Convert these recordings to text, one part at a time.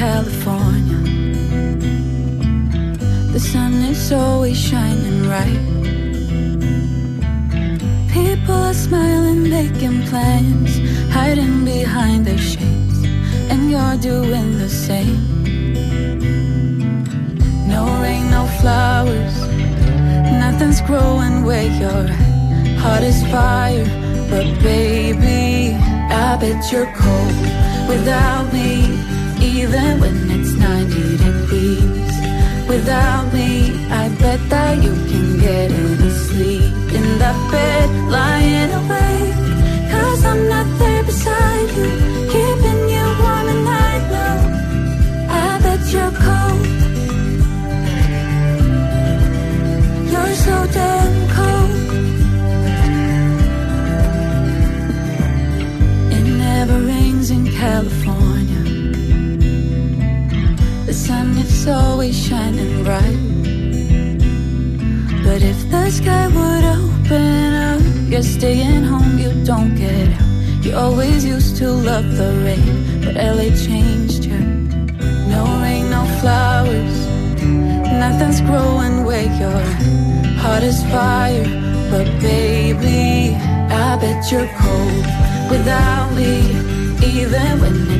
California. The sun is always shining bright. People are smiling, making plans, hiding behind their shades, and you're doing the same. No rain, no flowers, nothing's growing where you're at. Heart is fire, but baby, I bet you're cold without me, even when it's 90 degrees. Without me, I bet that you can get any sleep in that bed, lying awake. Cause I'm not there beside you, keeping you warm at night know. I bet you're cold. You're so damn cold. It never rains in California. The sun is always shining bright. But if the sky would open up, you're staying home, you don't get out. You always used to love the rain, but LA changed you. No rain, no flowers, nothing's growing where you're at. Heart is fire, but baby, I bet you're cold without me, even when it's 90 degrees.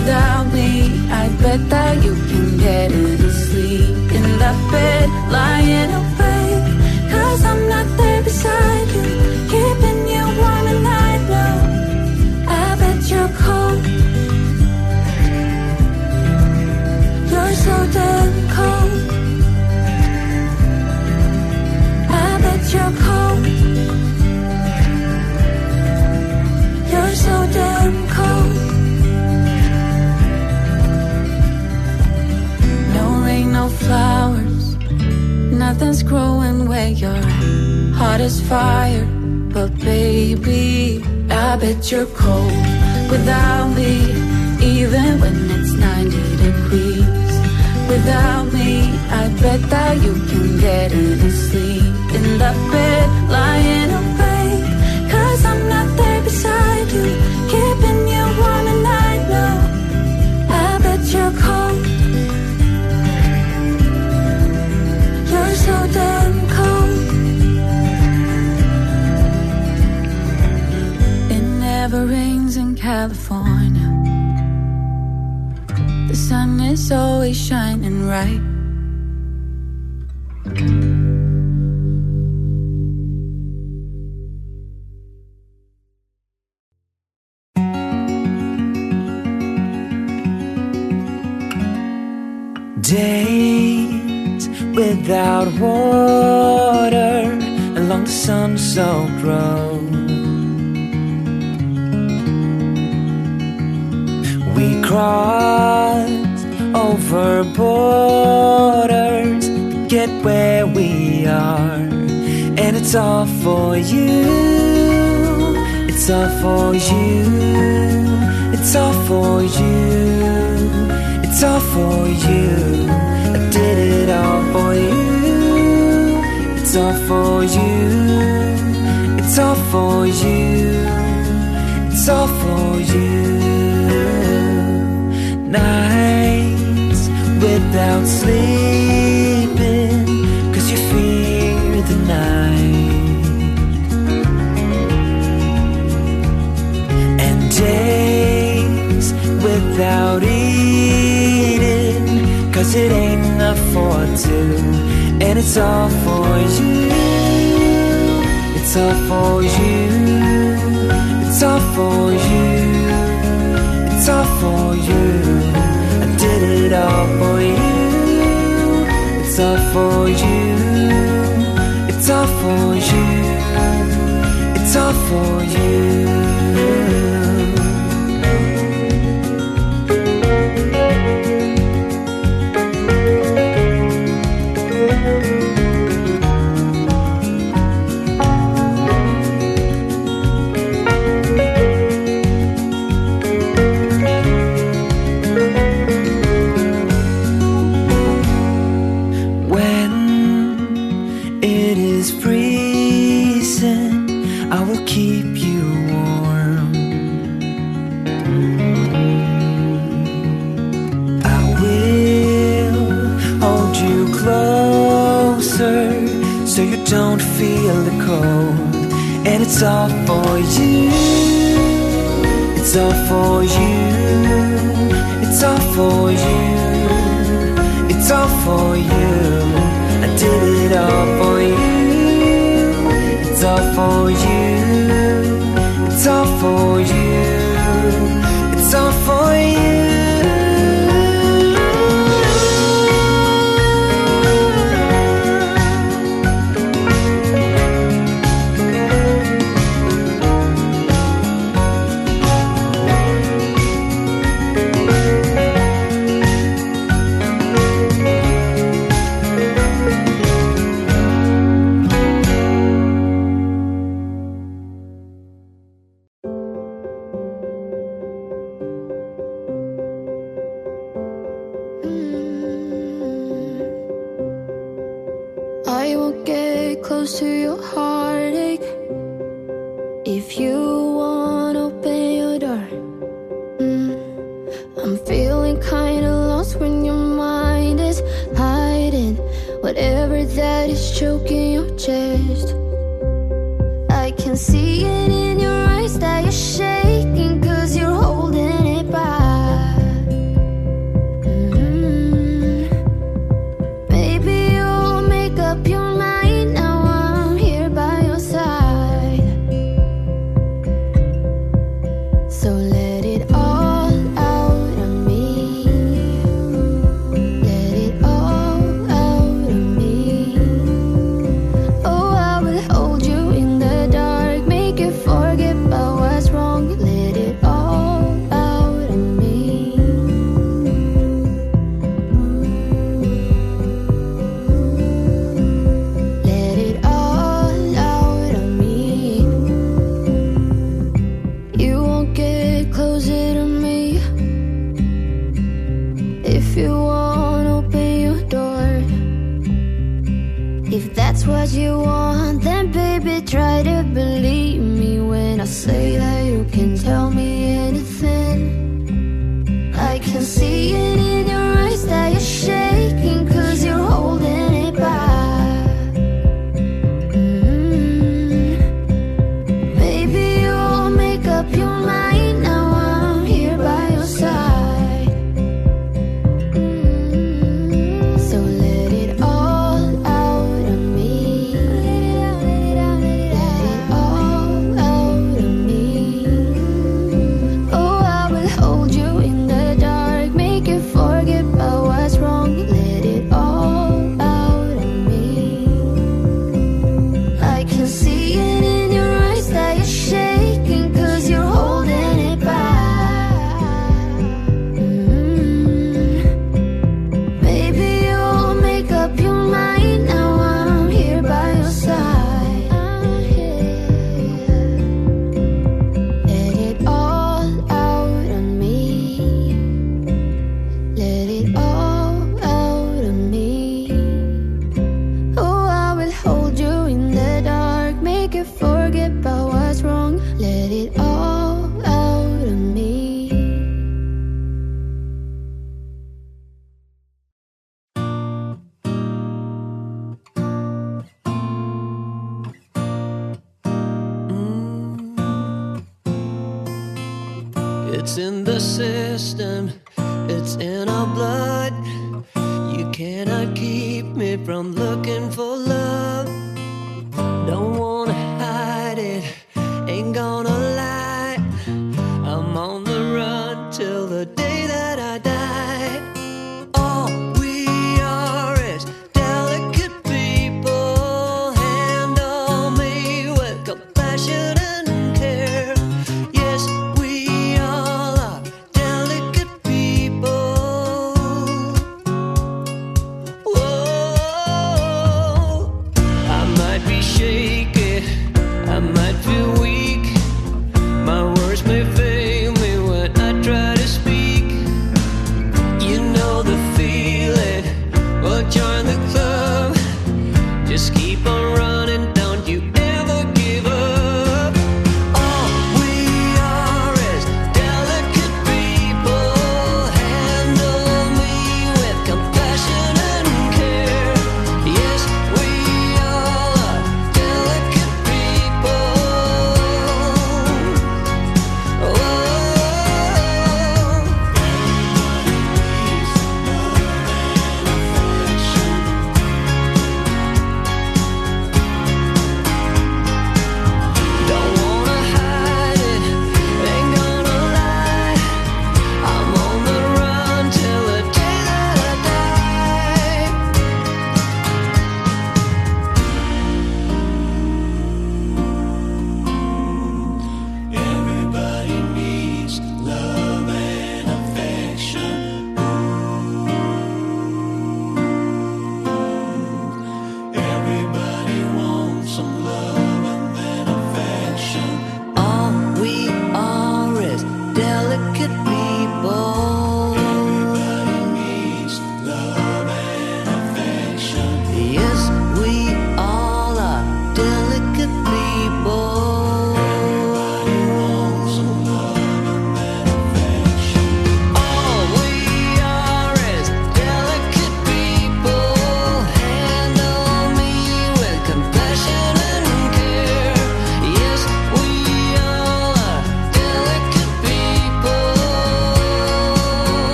Without me, I bet that you can get any sleep in that bed, lying awake. Cause I'm not there beside you, keeping you warm and I know. I bet you're cold. You're so damn cold. I bet you're cold. You're so damn Nothing's growing where you're at. Heart is fire, but baby, I bet you're cold without me, even when it's 90 degrees. Without me, I bet that you can get any sleep in that bed, lying awake. California. The sun is always shining right. Days without water along the sun-soaked road. We crossed over borders to get where we are, and it's all for you. It's all for you. It's all for you. It's all for you. I did it all for you. It's all for you. It's all for you. It's all for you. Without sleeping, cause you fear the night. And days without eating, cause it ain't enough for two. And it's all for you. It's all for you. It's all for you. It's all for you. I did it all for you. It's all for you. It's all for you. It's all for you. It's all for you. It's all for you. It's all for you. It's all for you. I did it all for you. It's all for you. It's all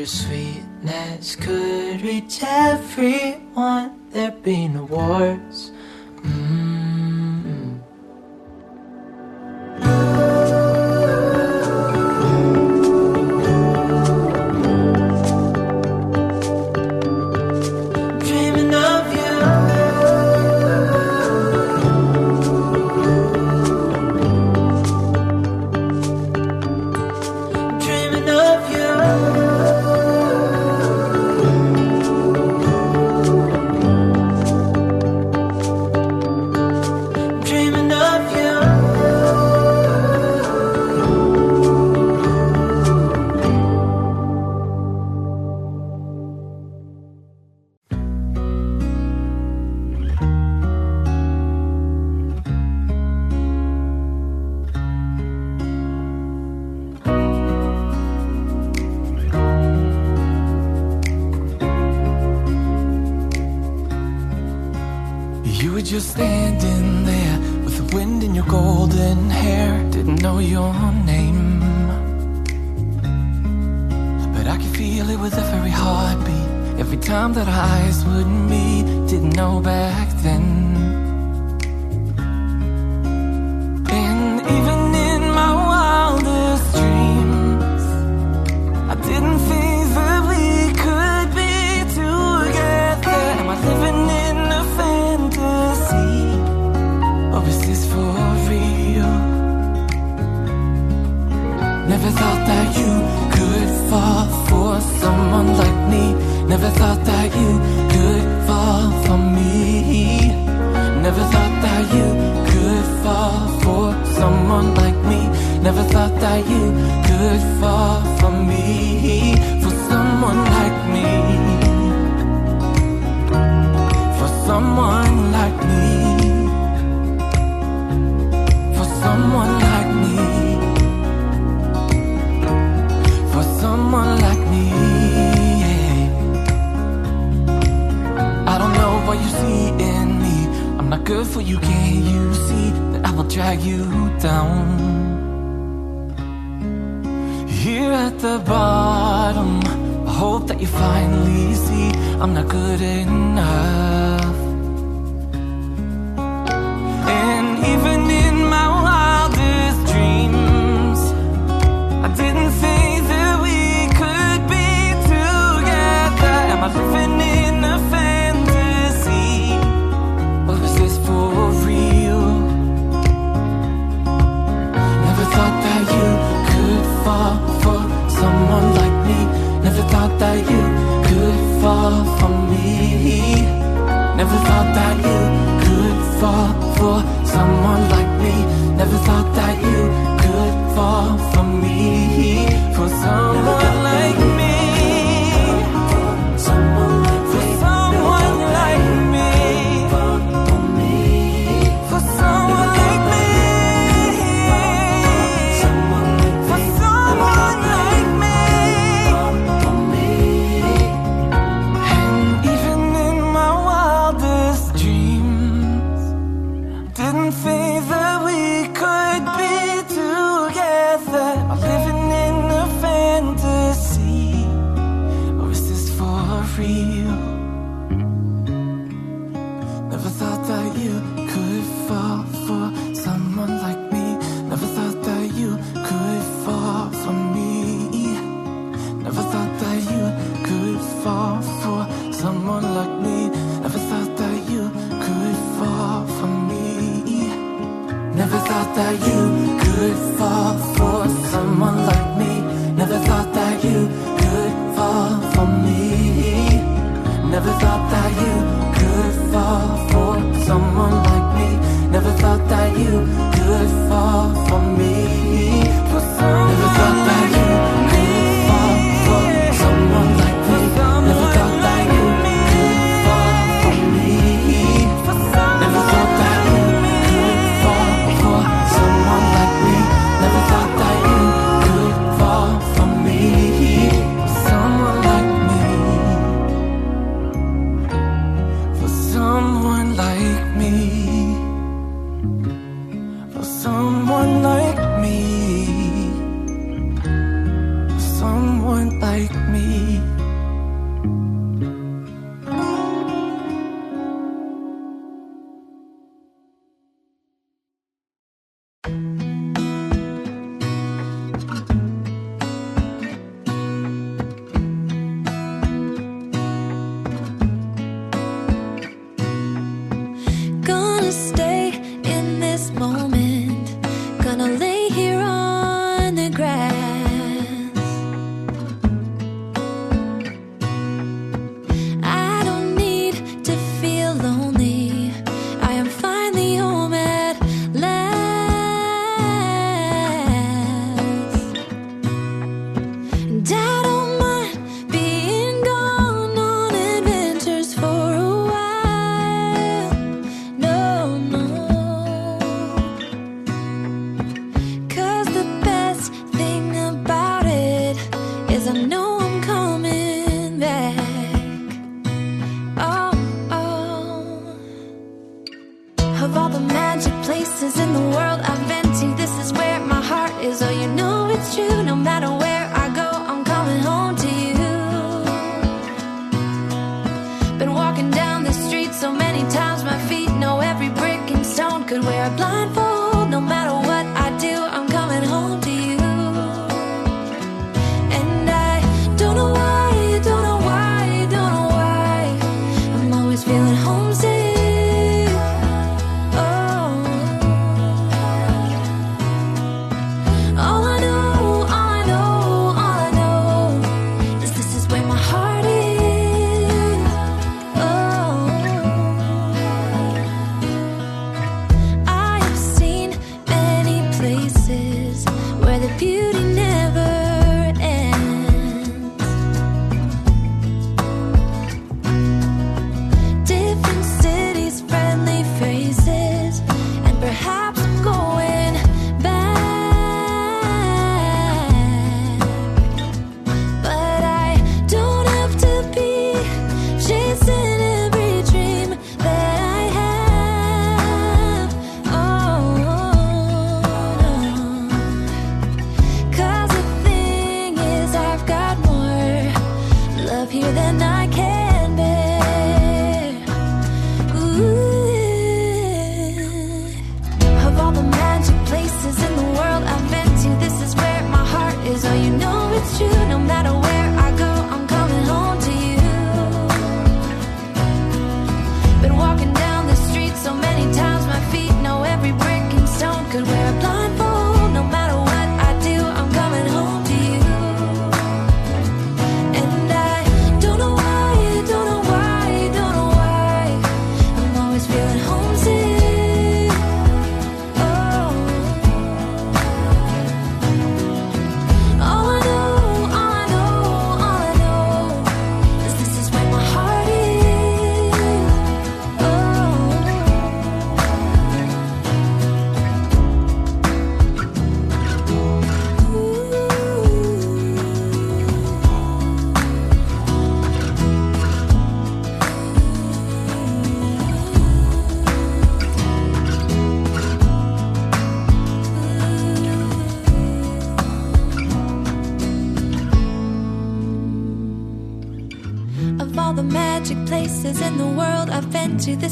your sweetness could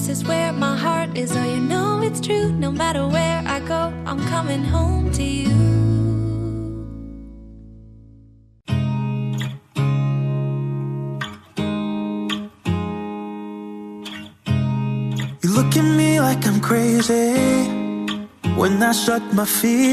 This is where my heart is, oh, you know it's true. No matter where I go, I'm coming home to you. You look at me like I'm crazy when I shut my feet.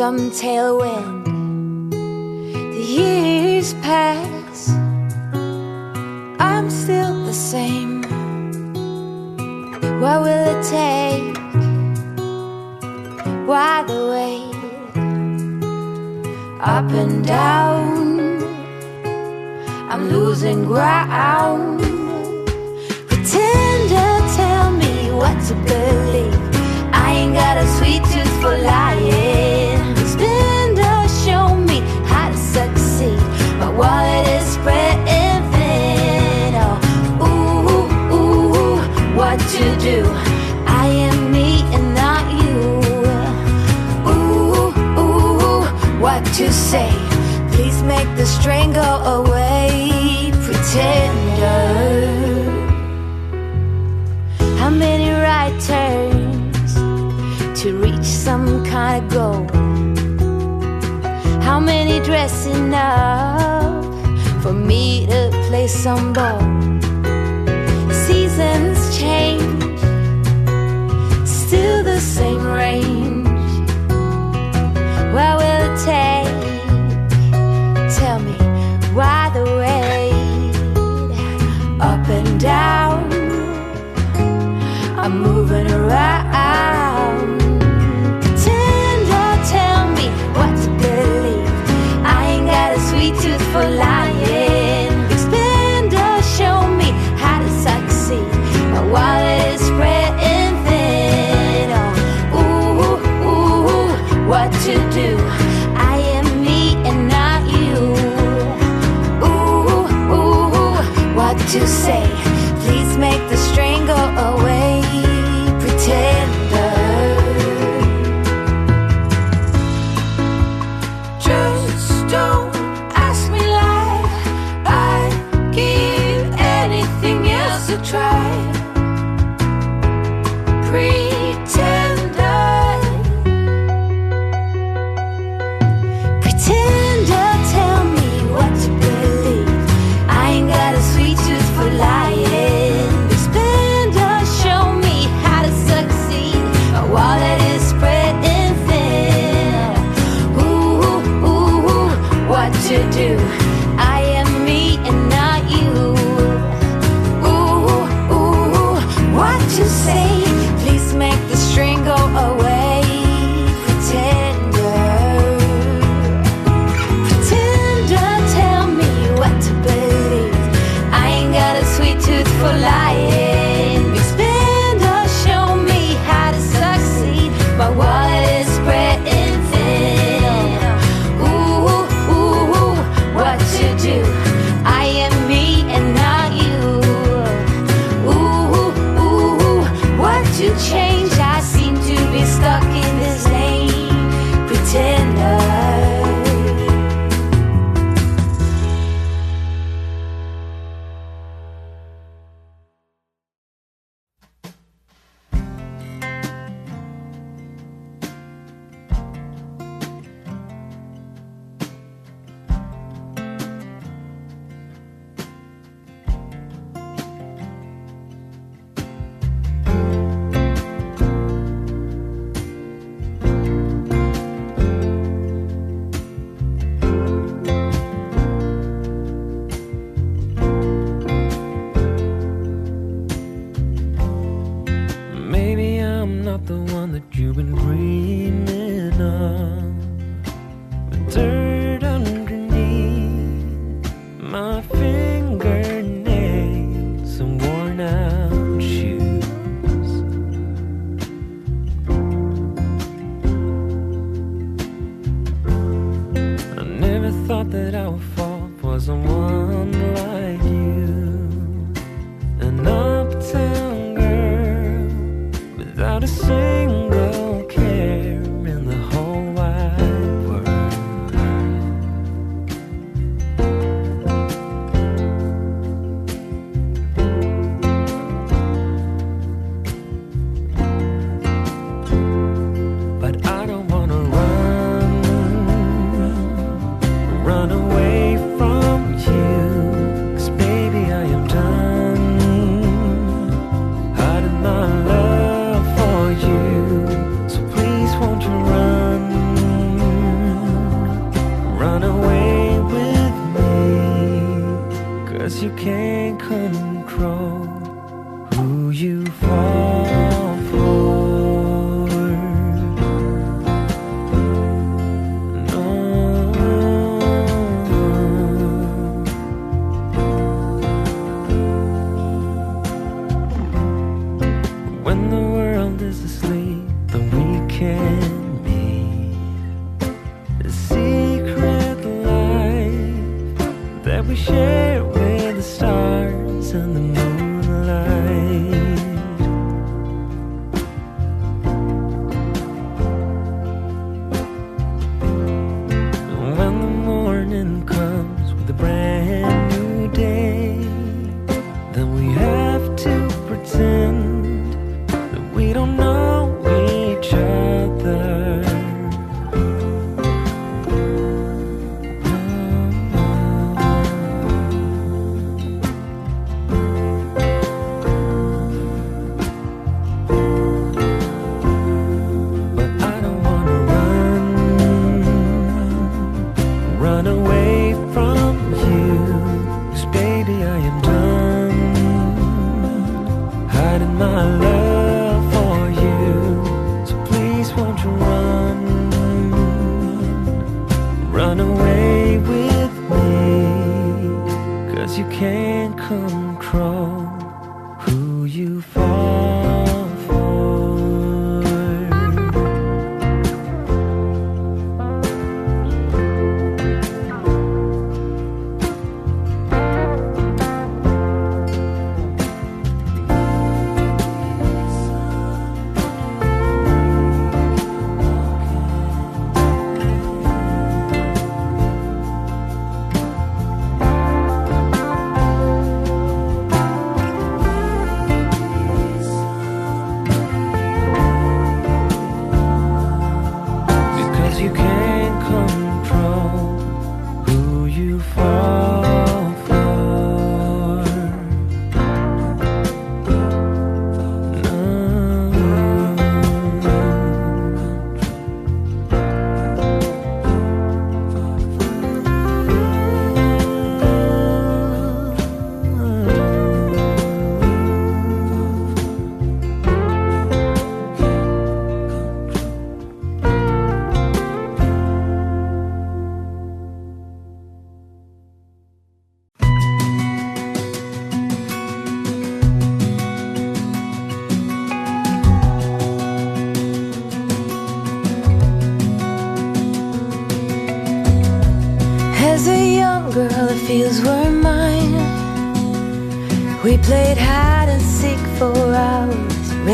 Some tailwind? free.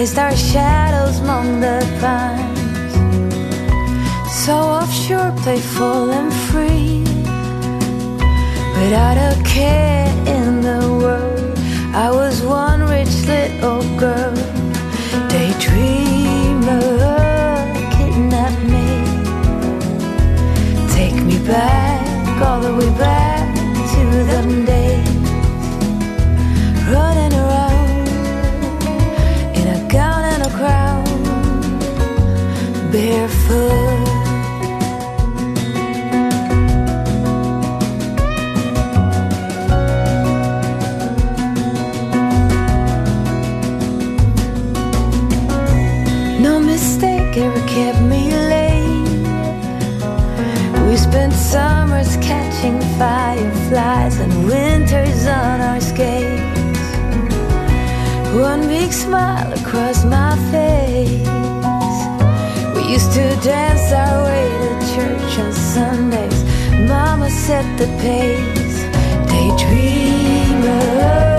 chased our shadows among the pines. So offshore, playful and and winters on our skates. One big smile across my face. We used to dance our way to church on Sundays. Mama set the pace. Daydreamer.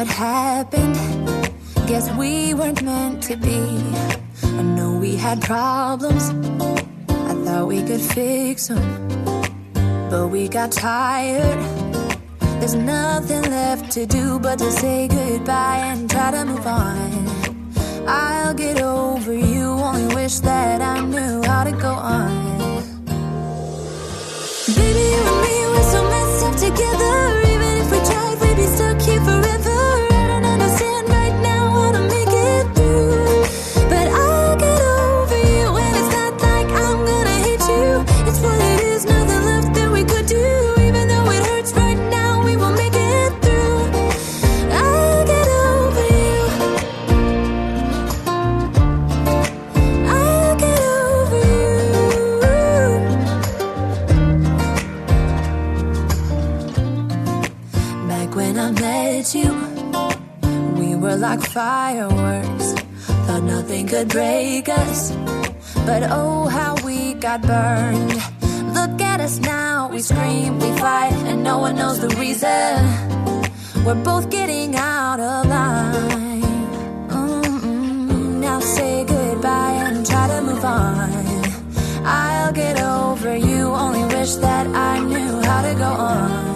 what happened. Guess we weren't meant to be. I know we had problems. I thought we could fix them. But we got tired. There's nothing left to do but to say goodbye and try to move on. I'll get over you, only wish that I knew how to go on. Baby, you and me, we're so messed up together. fireworks. Thought nothing could break us, but oh, how we got burned. Look at us now, we scream, we fight, and no one knows the reason. We're both getting out of line. Mm -mm. Now say goodbye and try to move on. I'll get over you, only wish that I knew how to go on.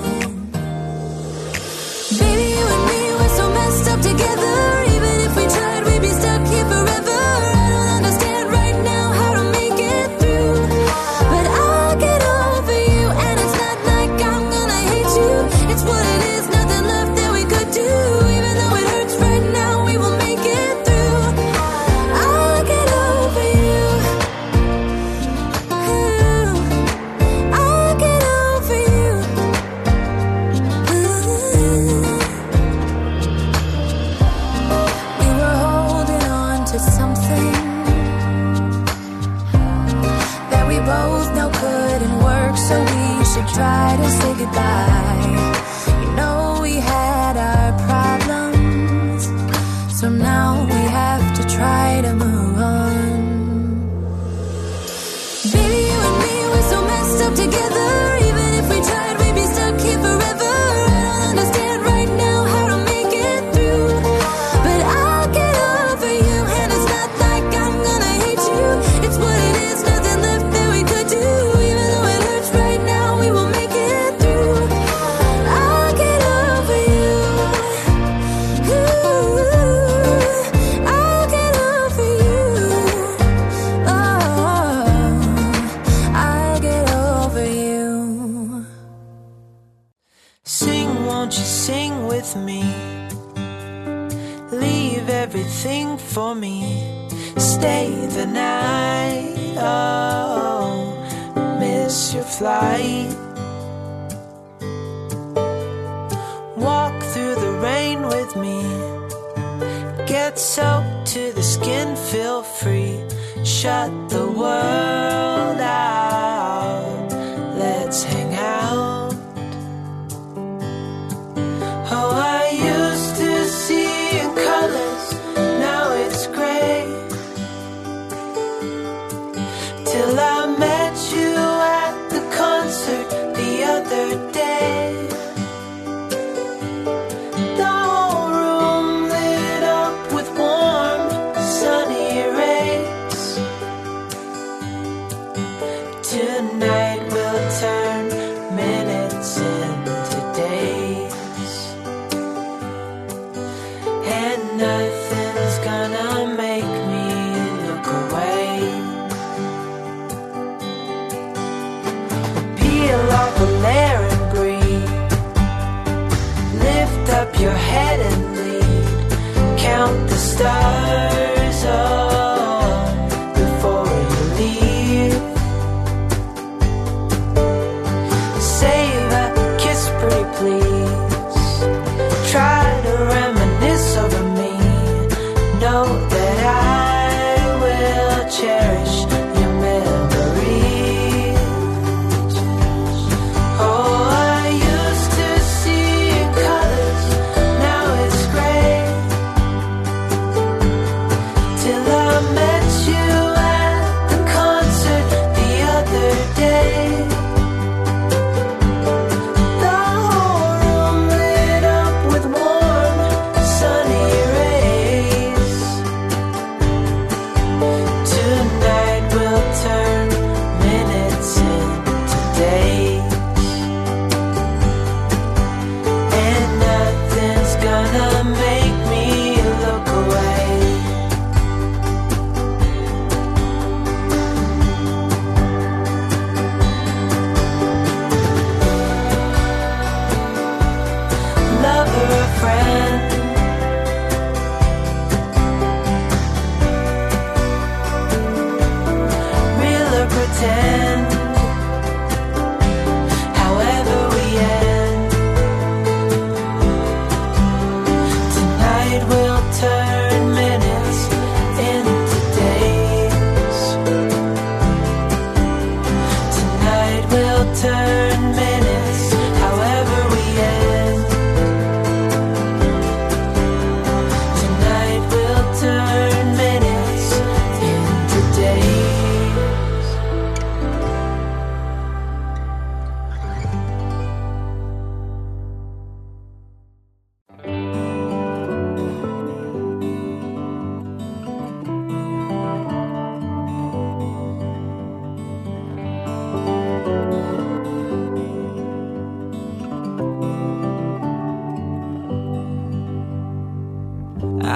Shut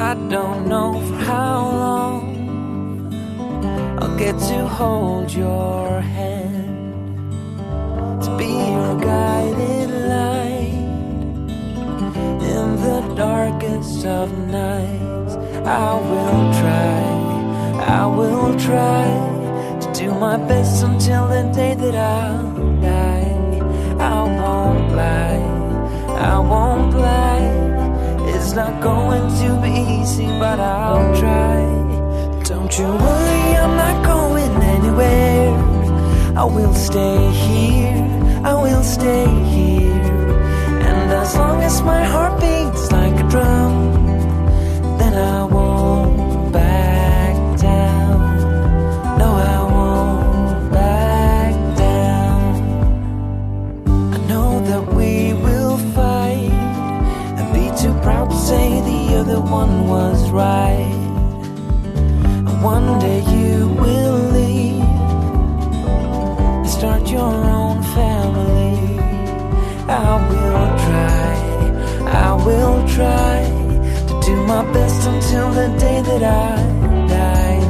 I don't know for how long I'll get to hold your hand, to be your guiding light in the darkest of nights. I will try, I will try to do my best until the day that I'll die. I won't lie, I won't lie. It's not going to be easy, but I'll try. Don't you worry, I'm not going anywhere. I will stay here, I will stay here. And as long as my heart beats like a drum, then I won't the one was right. And one day you will leave and start your own family. I will try, I will try to do my best until the day that I die.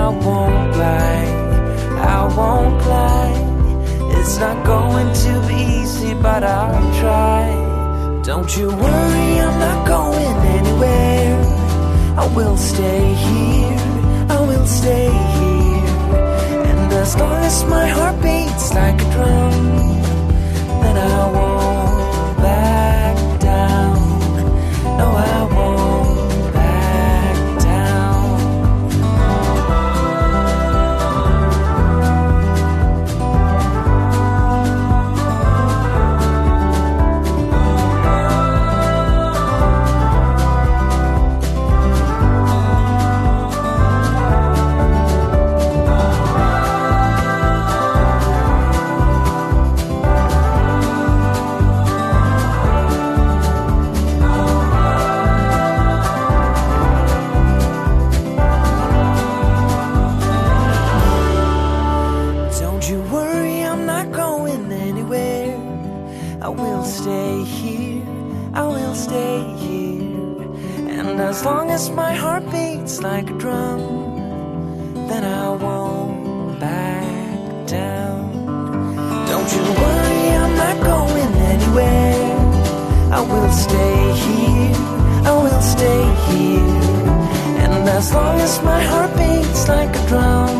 I won't lie, I won't lie. It's not going to be easy, but I'll try. Don't you worry, I'm not going anywhere. I will stay here, I will stay here. And as long as my heart beats like a drum, as long as my heart beats like a drum,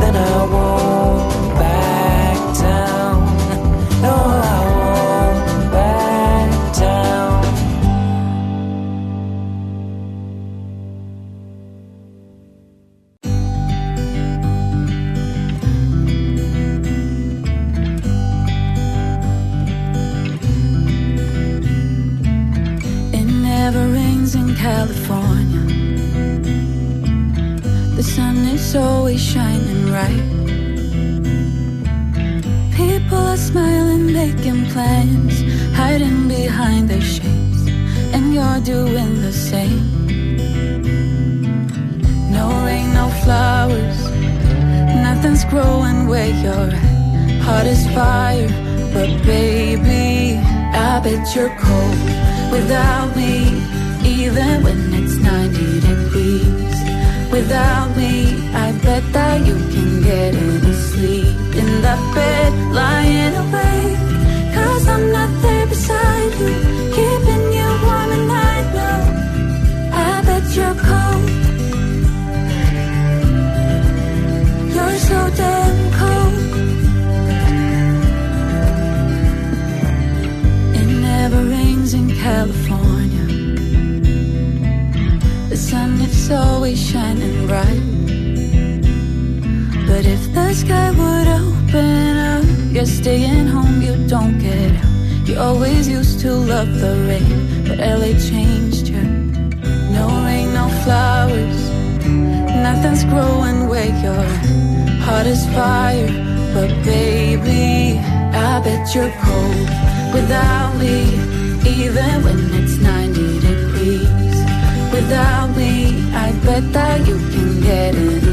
then I won't is fire, but baby, I bet you're cold without me, even when sky would open up, you're staying home, you don't get out. You always used to love the rain, but LA changed you. No rain, no flowers, nothing's growing where you're at. Heart is fire, but baby, I bet you're cold without me, even when it's 90 degrees. Without me, I bet that you can get in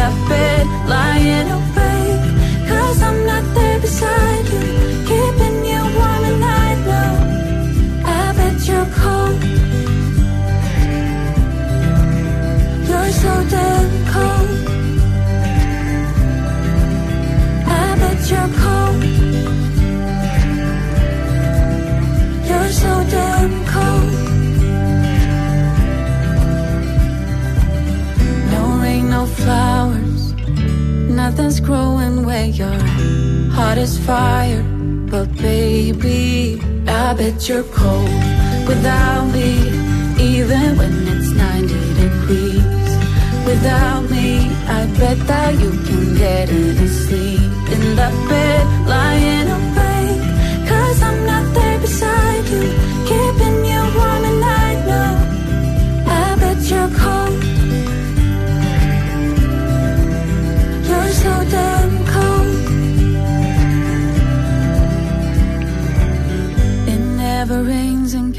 that bed, lying awake. Cause I'm not there beside you, keeping you warm and I know. I bet you're cold. You're so damn Nothing's growing where you're at. Heart is fire, but baby, I bet you're cold without me, even when it's 90 degrees. Without me, I bet that you can get any sleep in that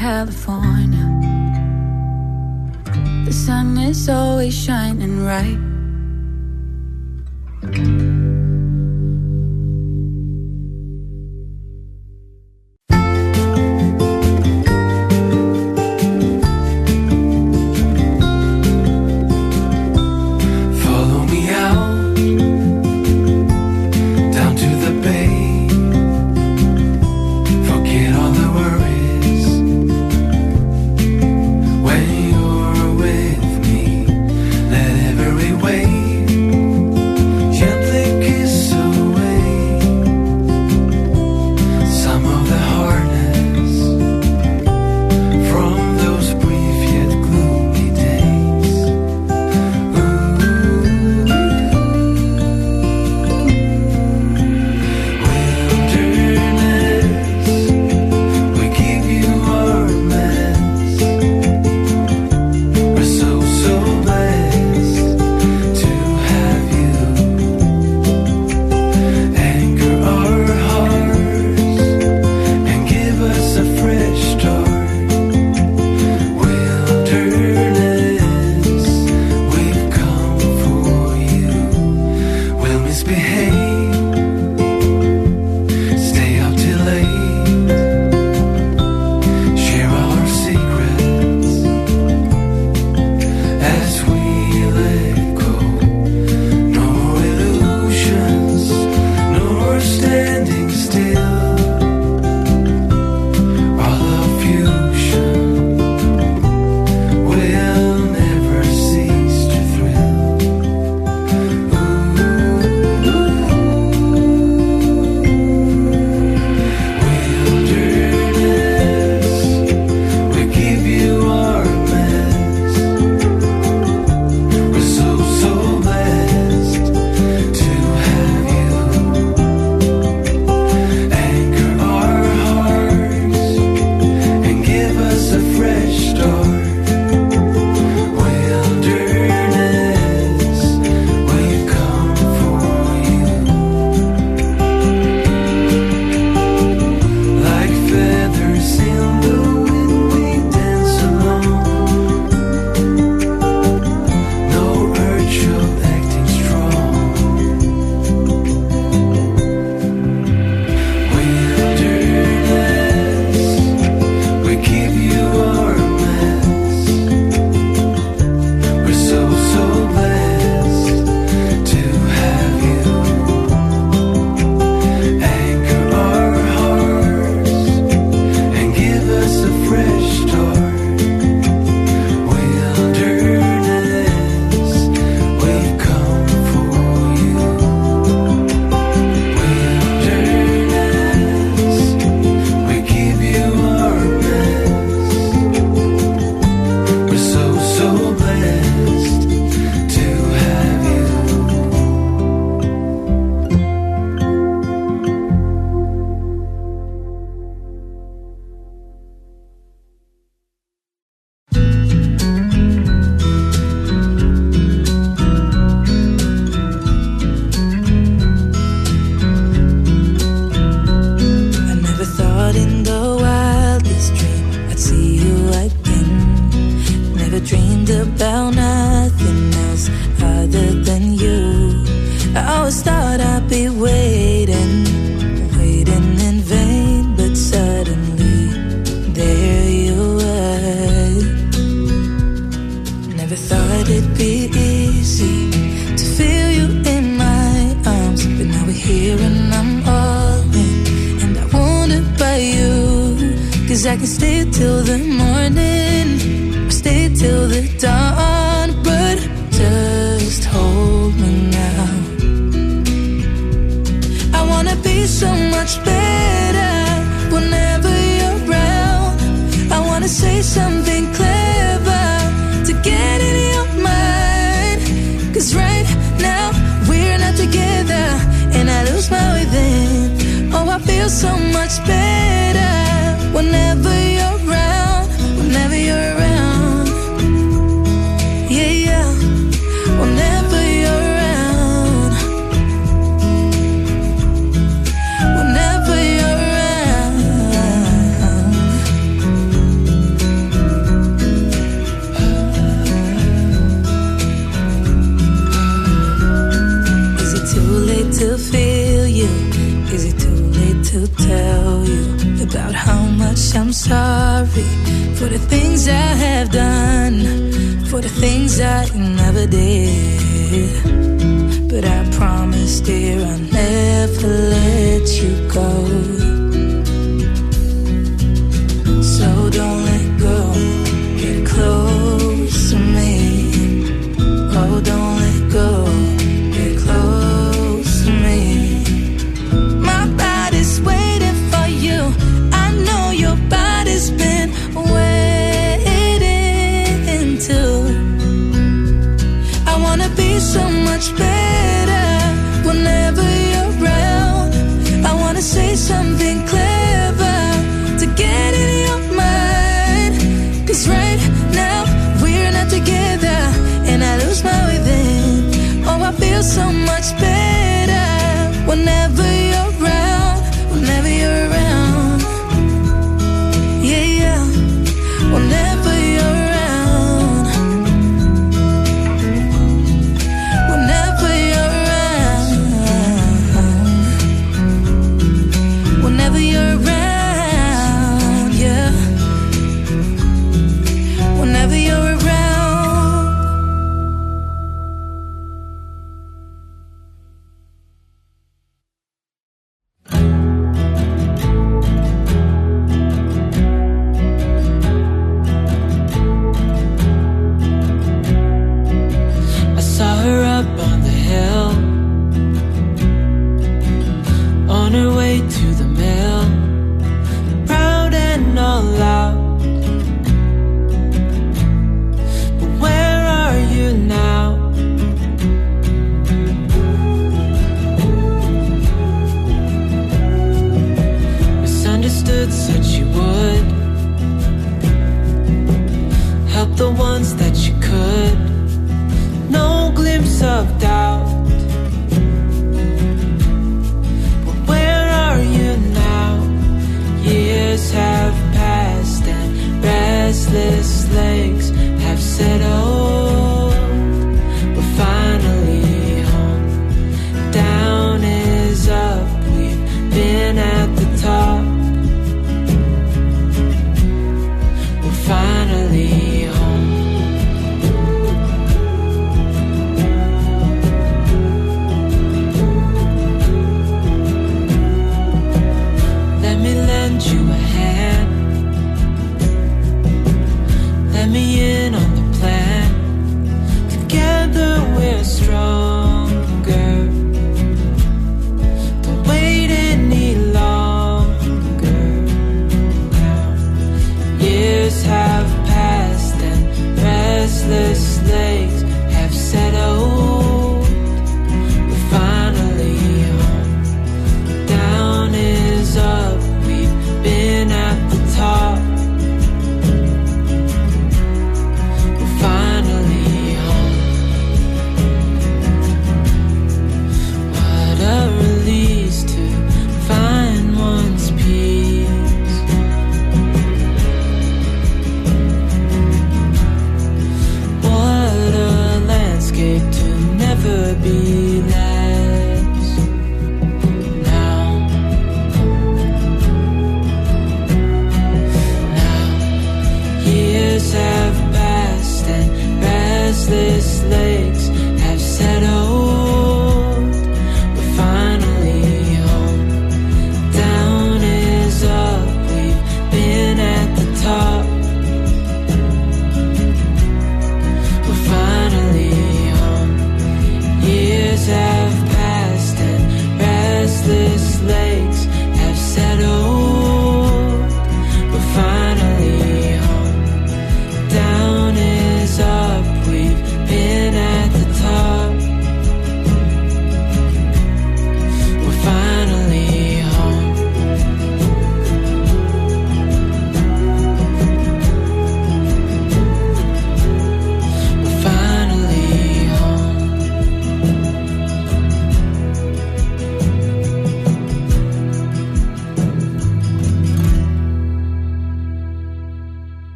California. The sun is always shining right.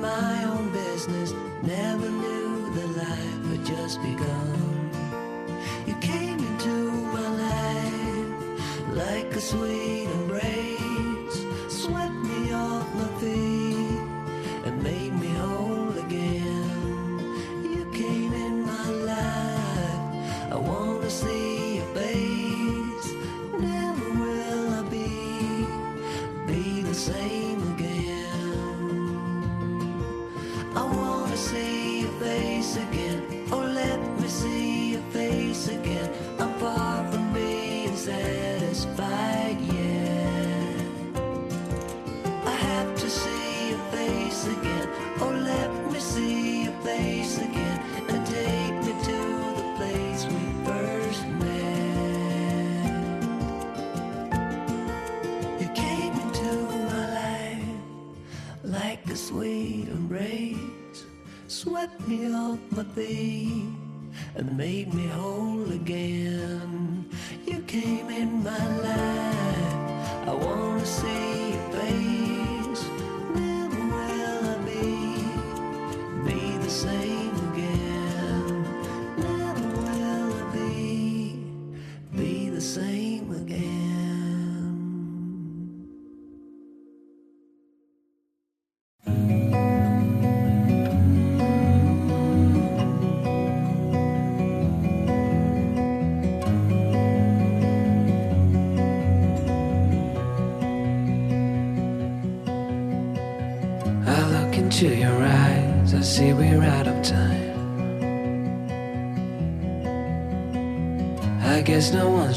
my own business. Never knew the life had just begun. You came into my life like a sweet.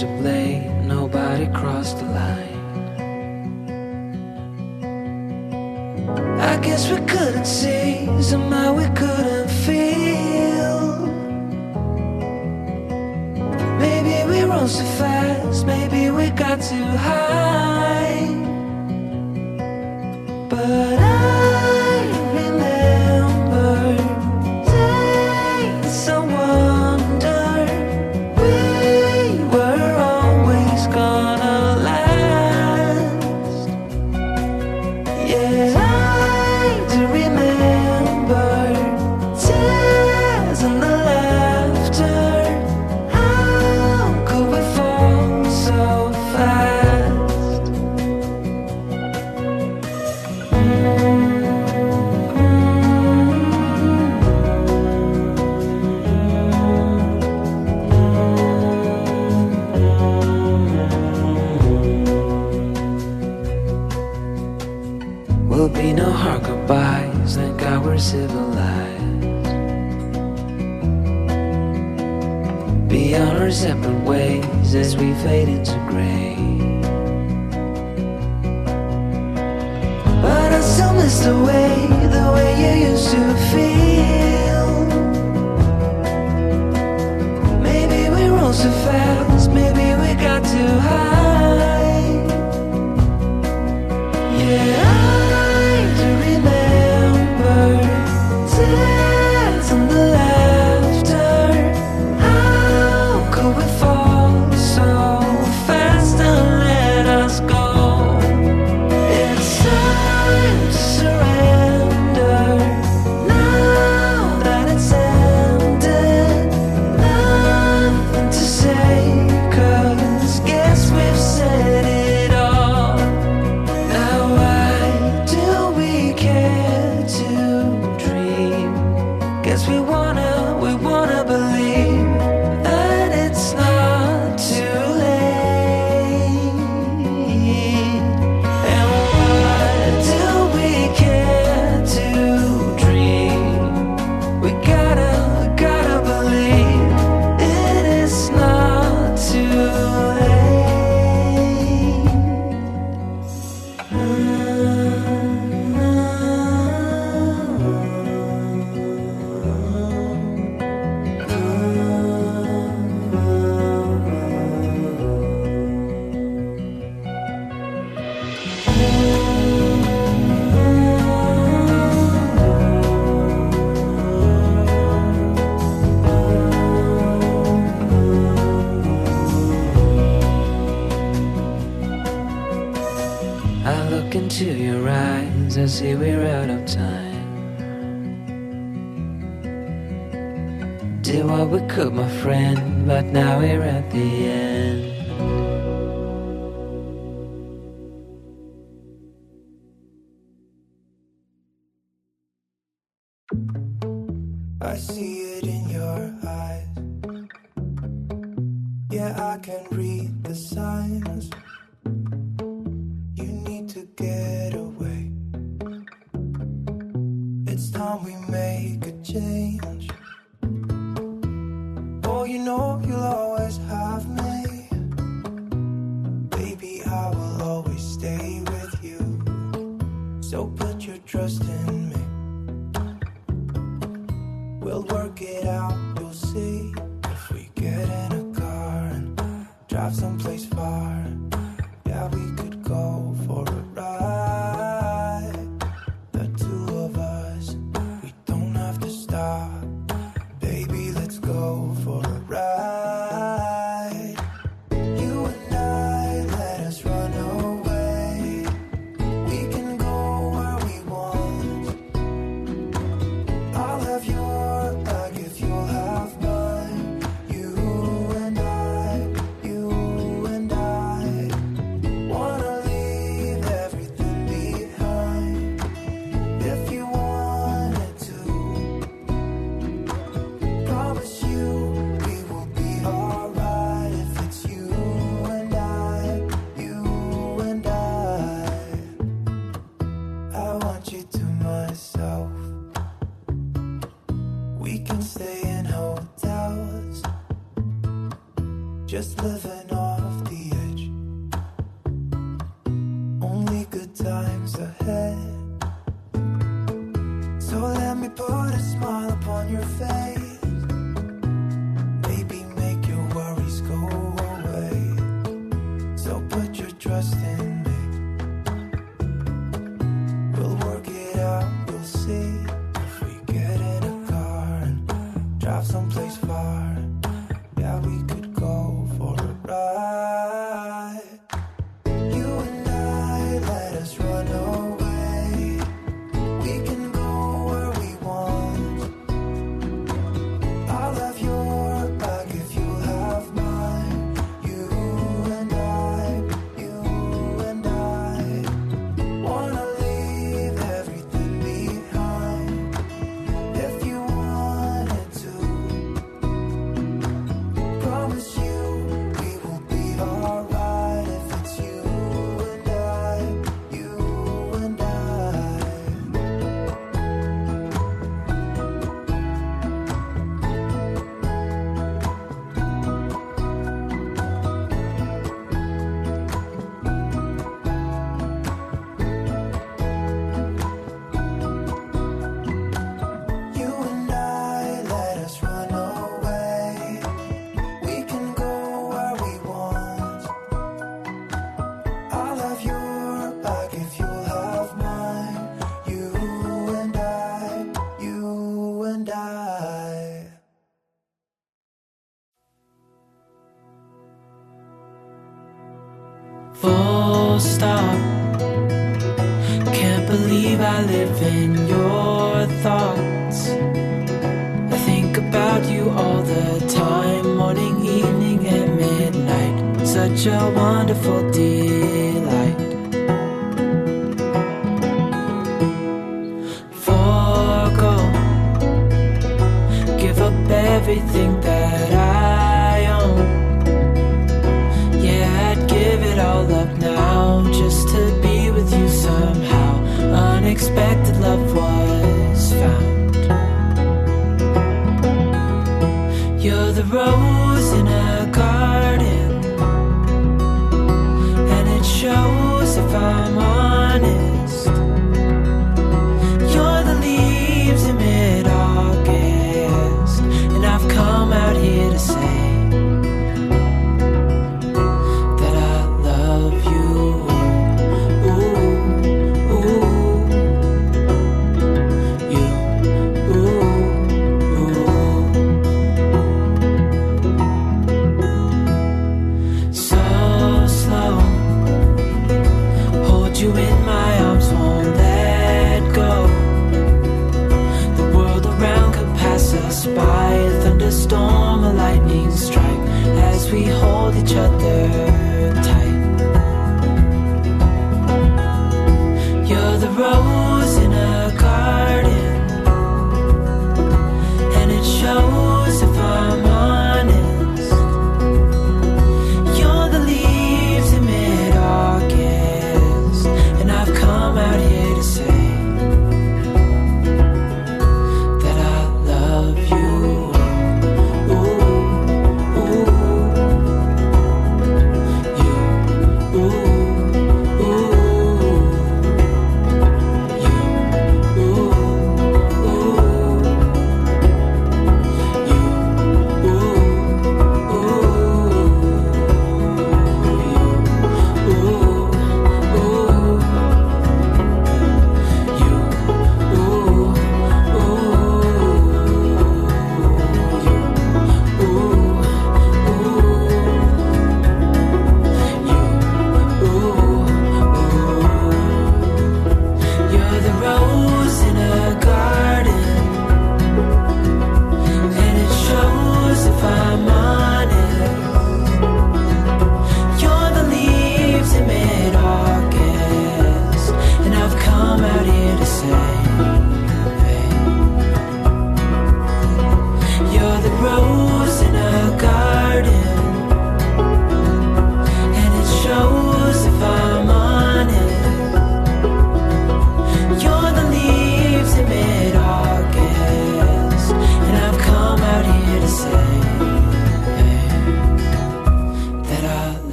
Guess no times ahead. So let me put a smile upon your face.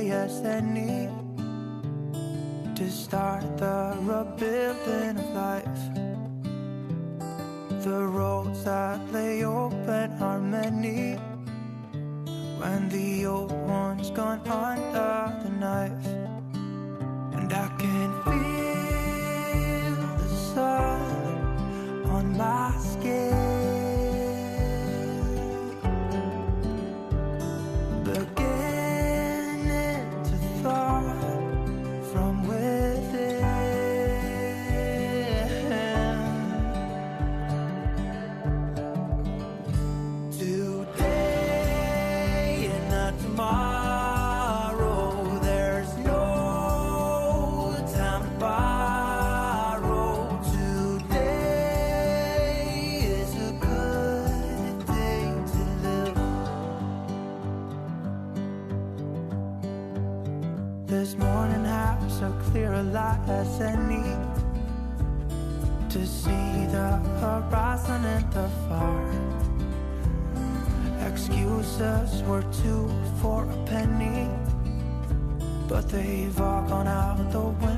yes and I need to see the horizon and the far. Excuses were two for a penny, but they've all gone out the window.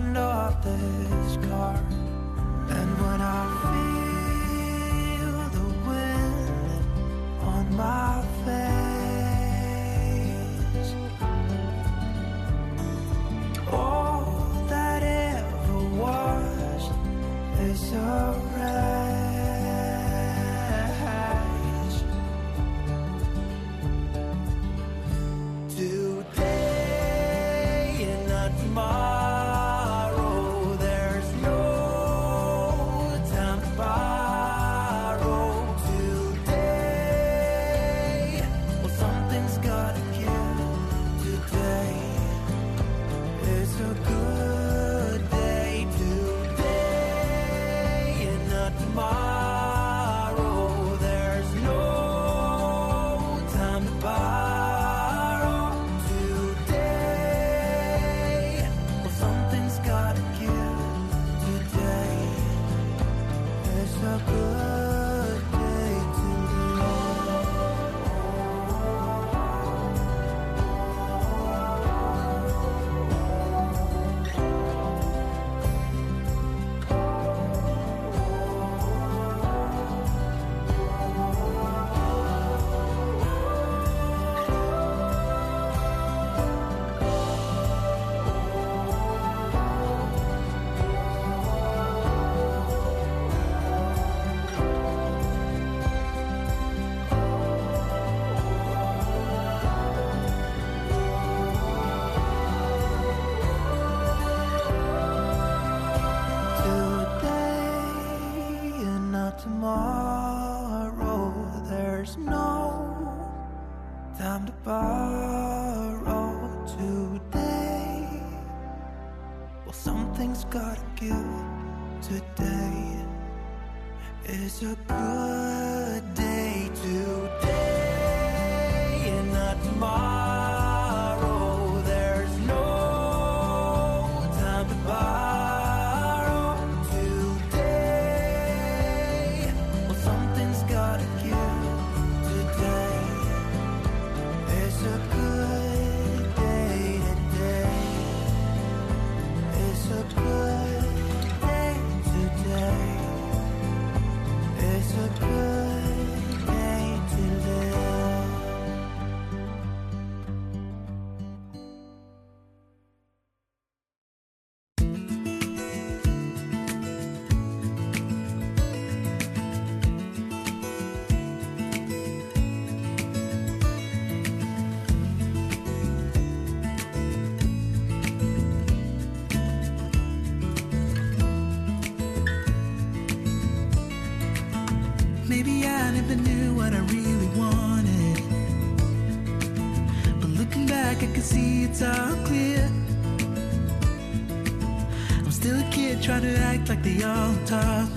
the altar.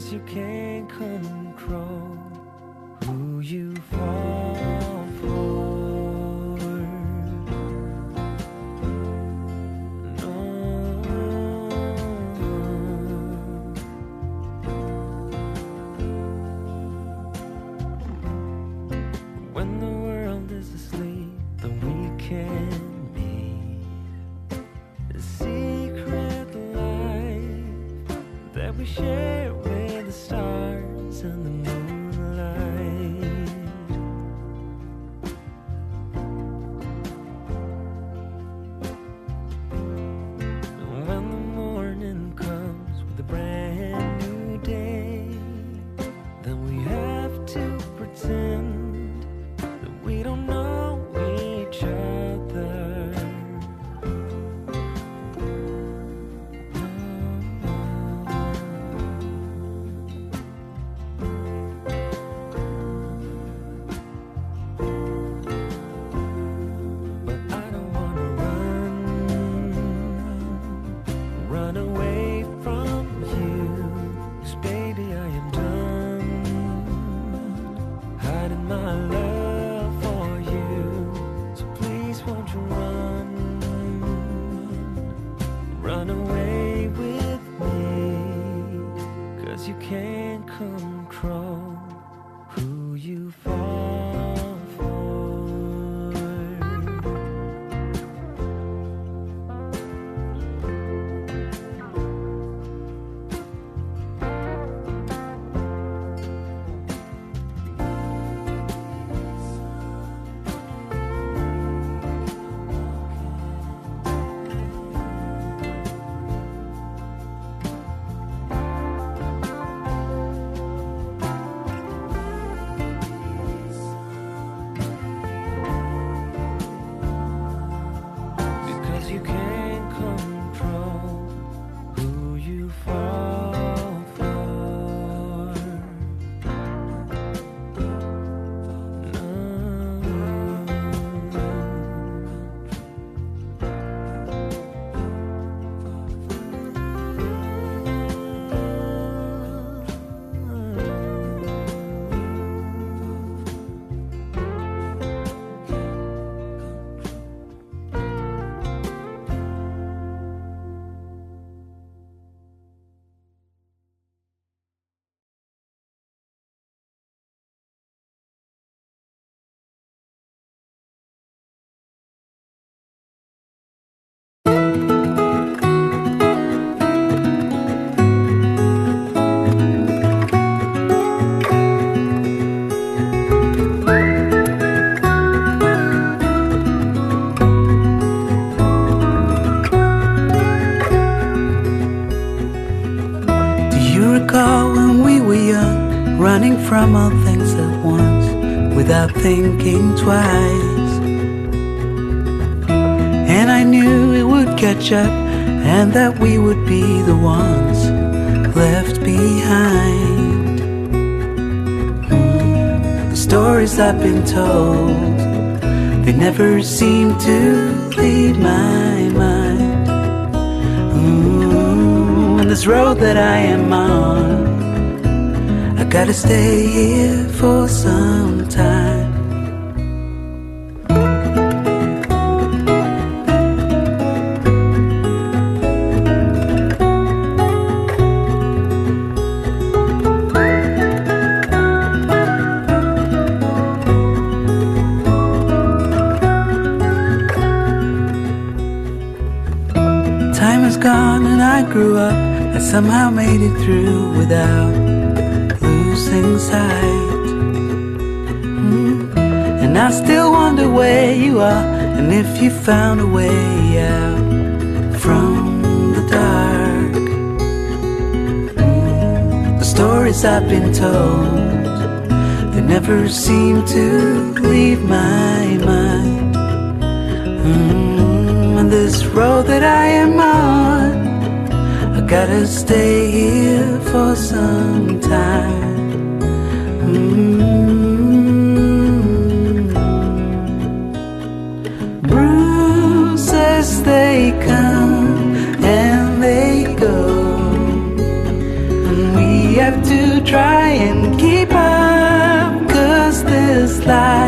Cause you can't control who you fall from all things at once without thinking twice? And I knew it would catch up and that we would be the ones left behind. The stories I've been told, they never seem to leave my mind. Mm, And this road that I am on, gotta stay here for some time. Time has gone and I grew up. I somehow made it through without and if you found a way out from the dark. The stories I've been told, they never seem to leave my mind. Mm, and this road that I am on, I gotta stay here for some time. Have to try and keep up, cause this life's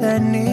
day as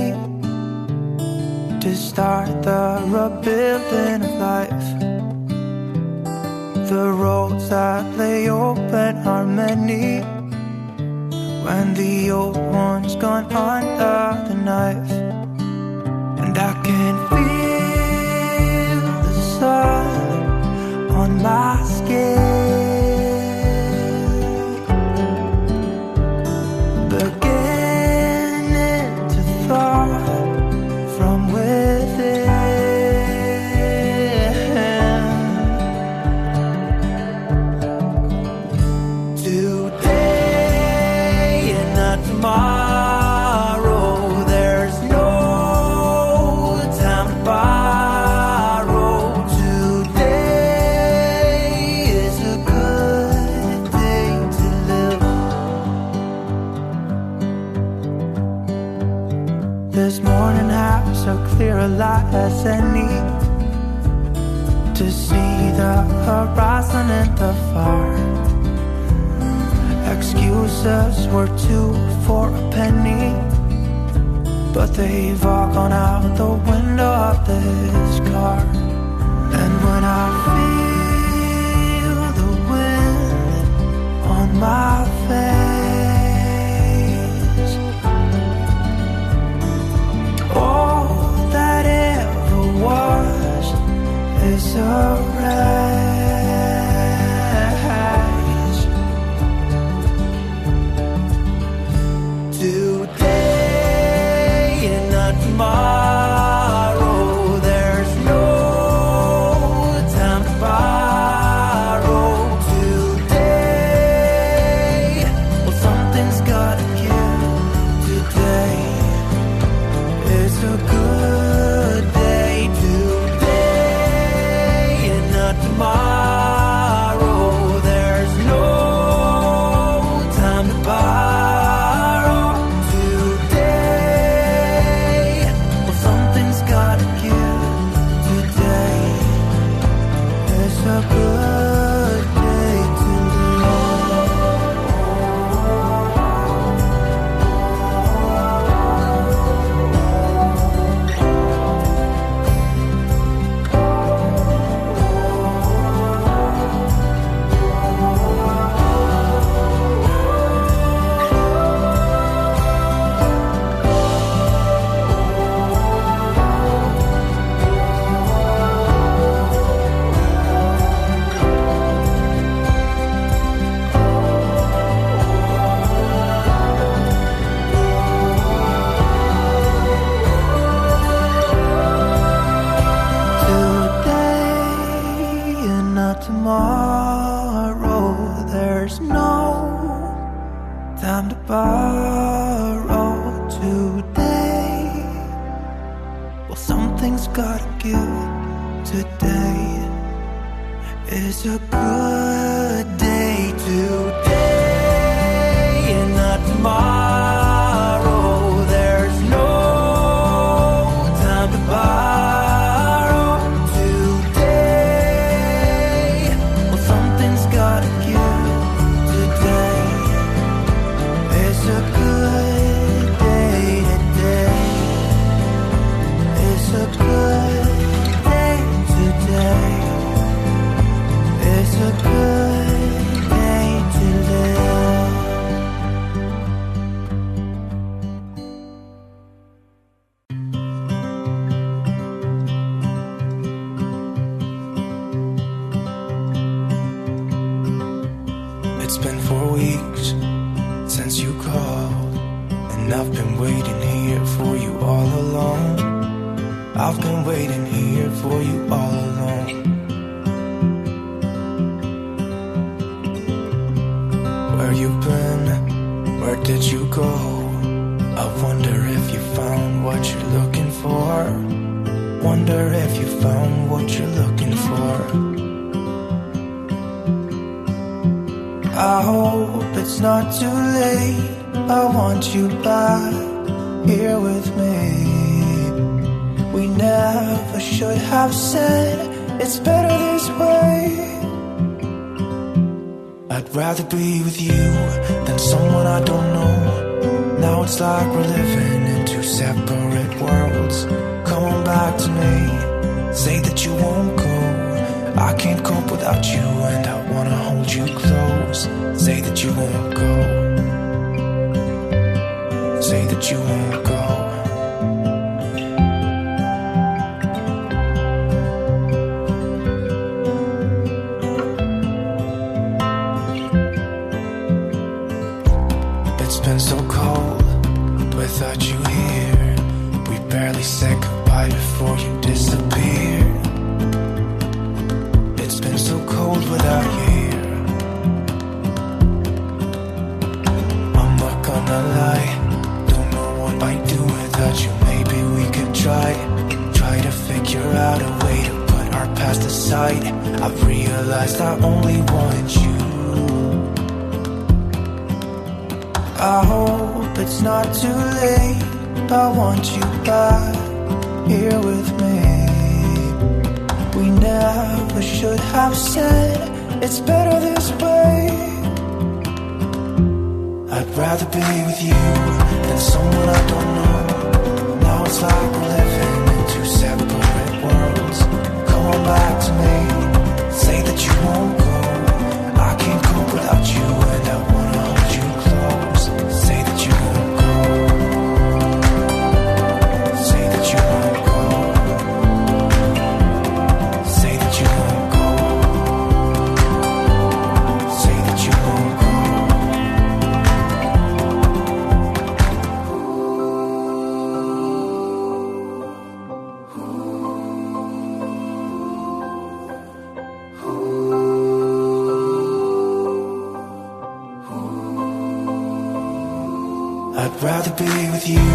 with you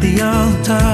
I'm still a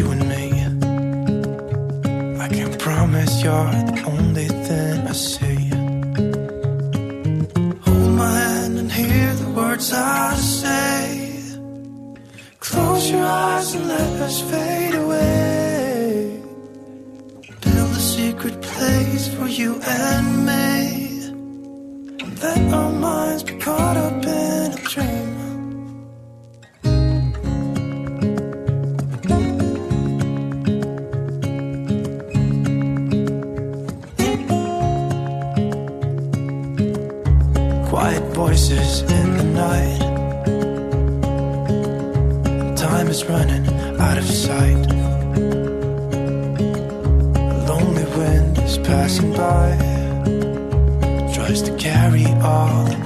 you and me. I can promise you're the only thing I see. Hold my hand and hear the words I say. Close your eyes and let us fade away. Build a secret place for you and me. Let our minds become.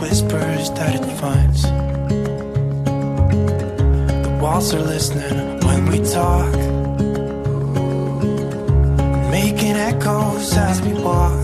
whispers that it finds. The walls are listening when we talk, making echoes as we walk.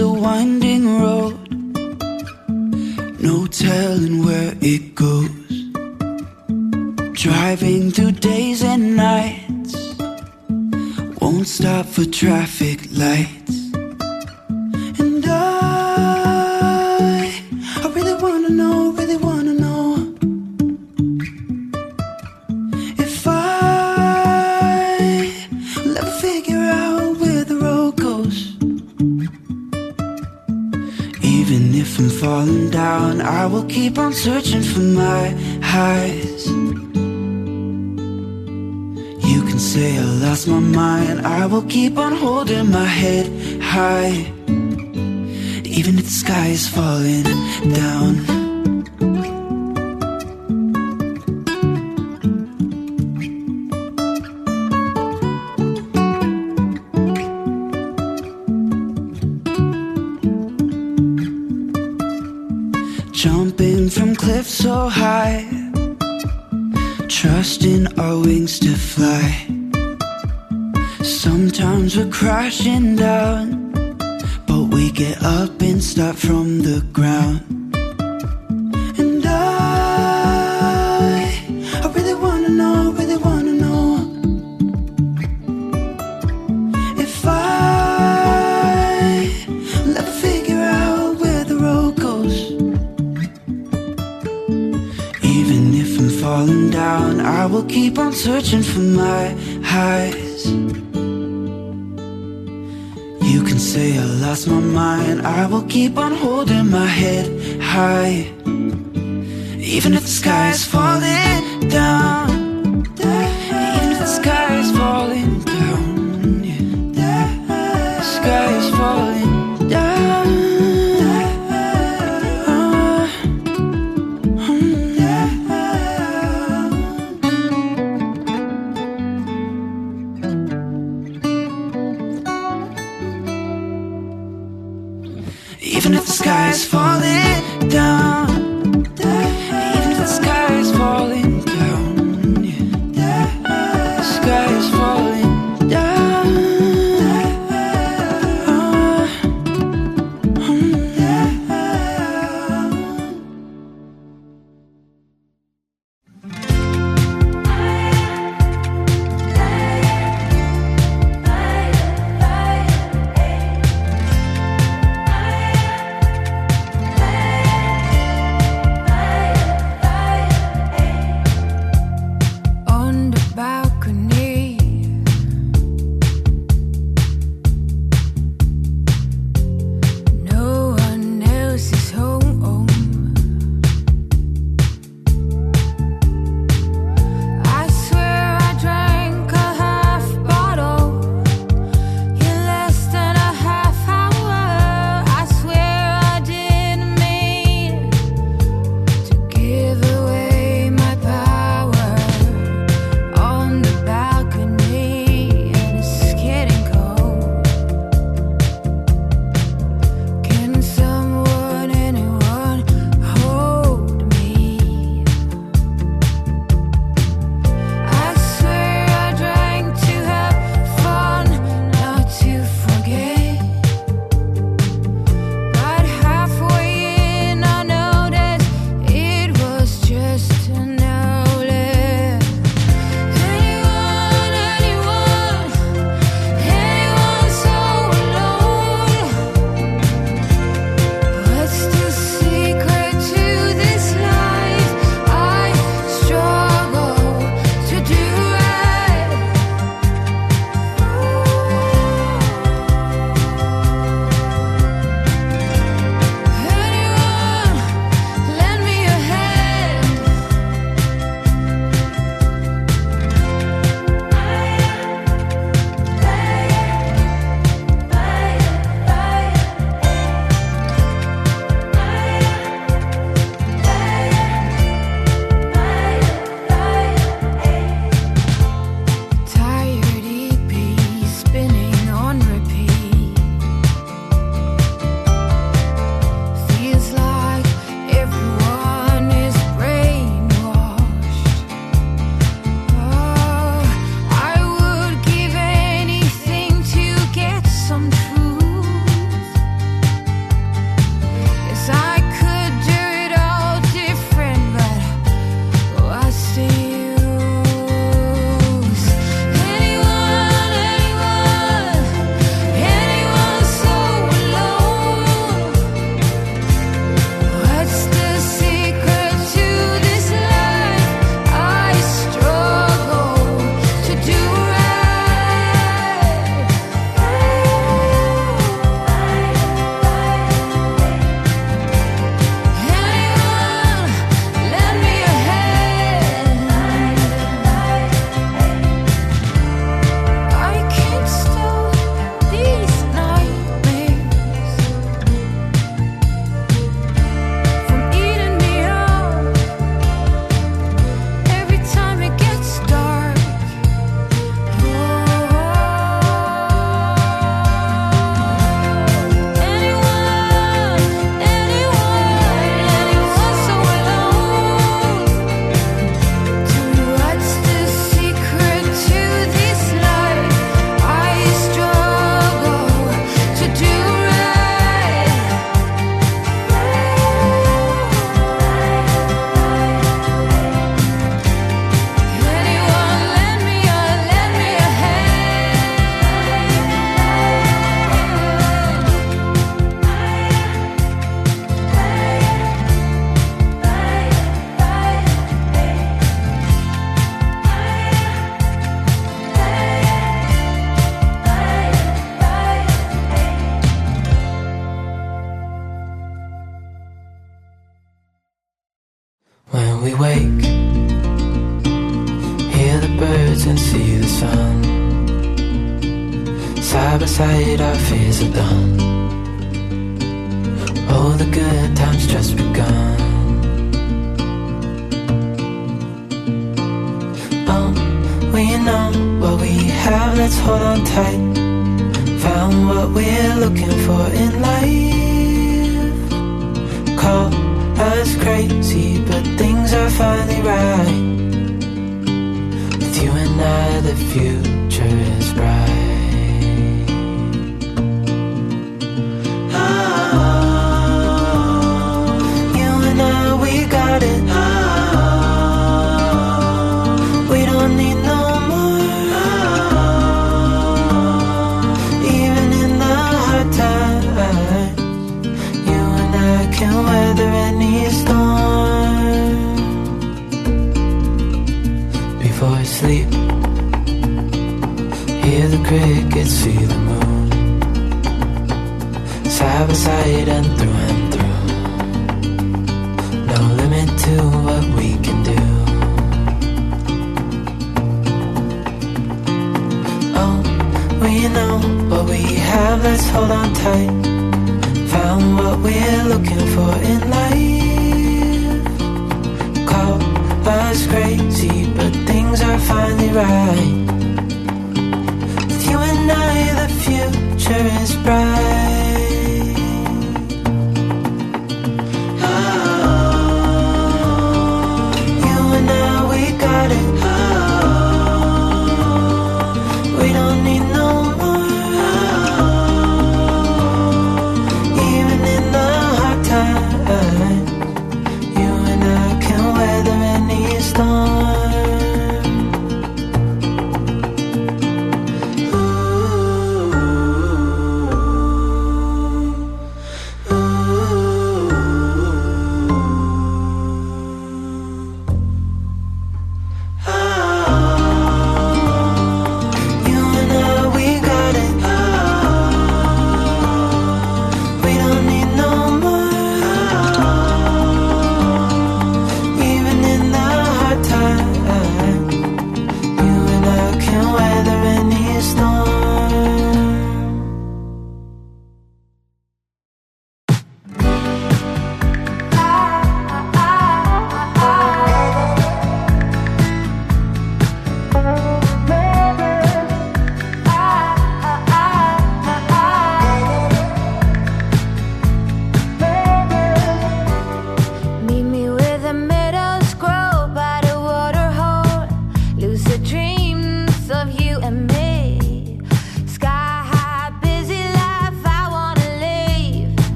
a winding road, no telling where it goes. Driving through days and nights, won't stop for traffic lights.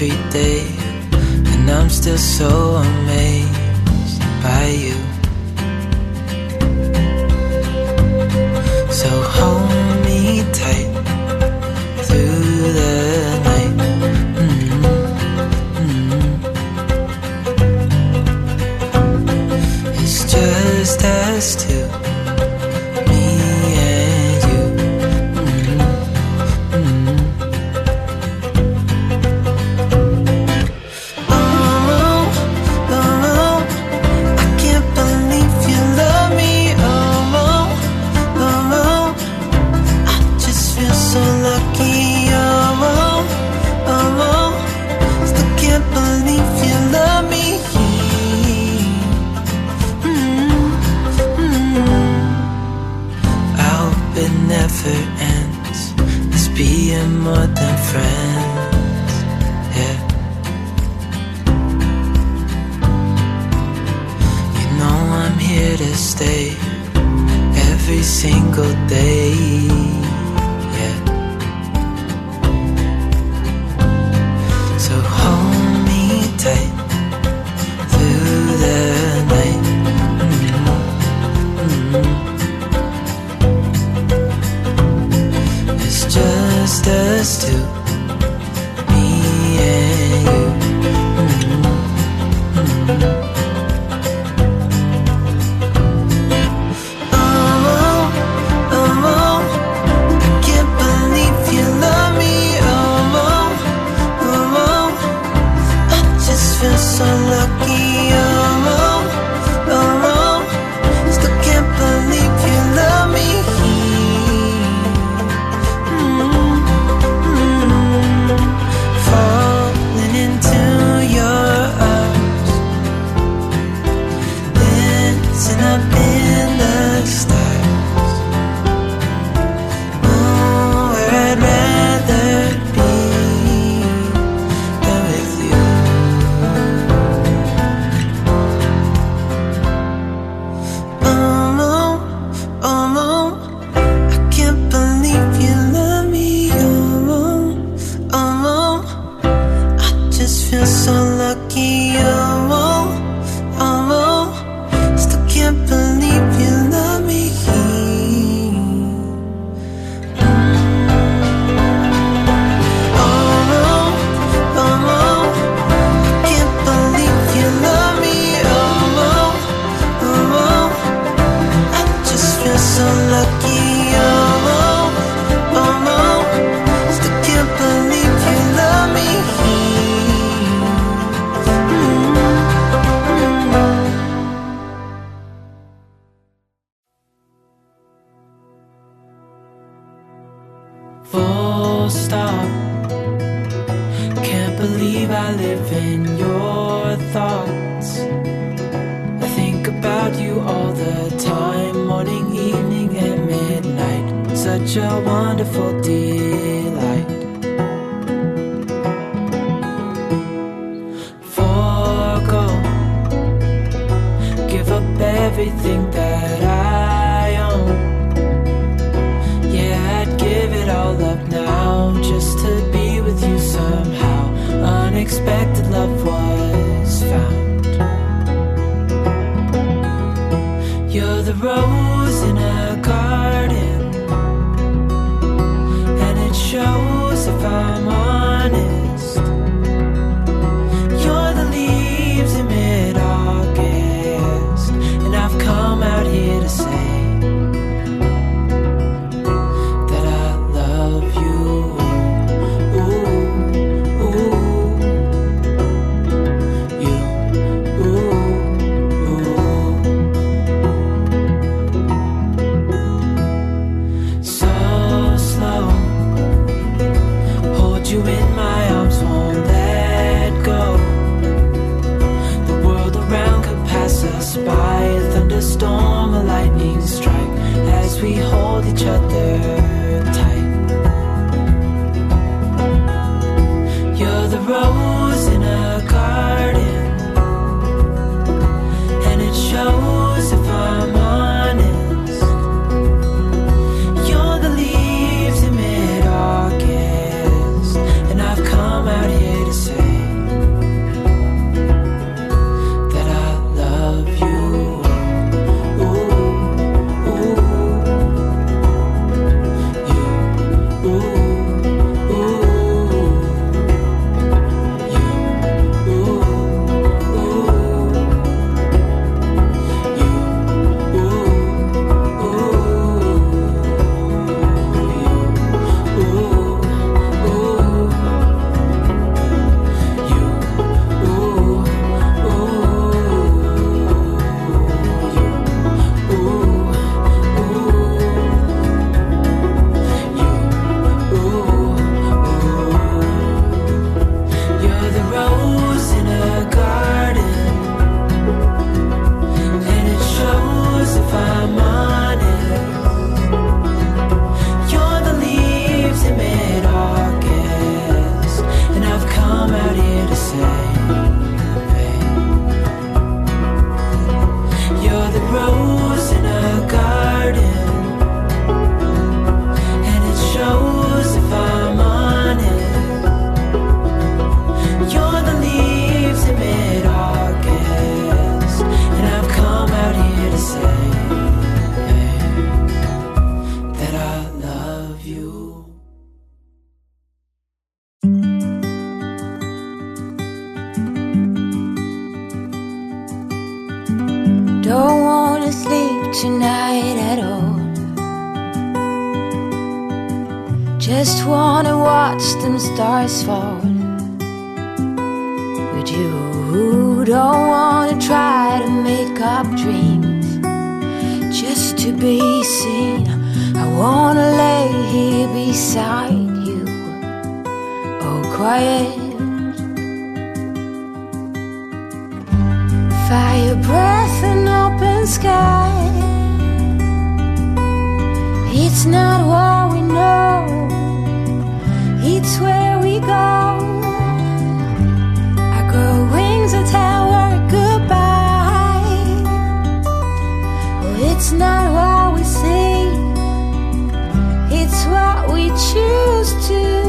every day, and I'm still so amazed by you. single day. don't want to sleep tonight at all. Just want to watch them stars fall. But you don't want to try to make up dreams just to be seen. I want to lay here beside you. Oh, quiet. Fire breath and open sky. It's not what we know, it's where we go. I grow wings to tell her goodbye. Oh, it's not what we see, it's what we choose to.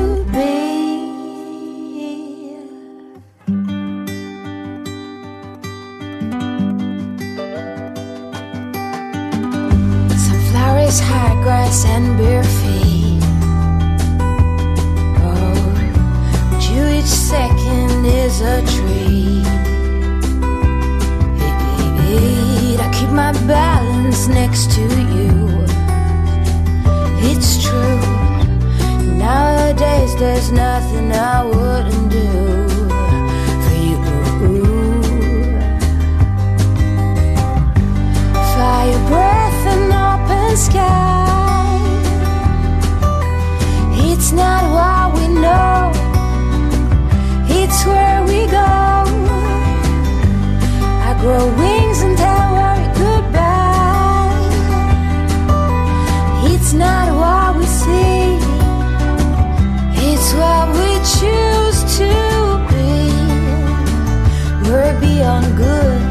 socks and bare feet. Oh, but you each second is a dream. Hey, baby, I keep my balance next to you. It's true. Nowadays, there's nothing I wouldn't do. Fire breath and open sky it's not what we know, it's where we go. I grow wings and tell goodbye. It's not what we see, it's what we choose to be. We're beyond good.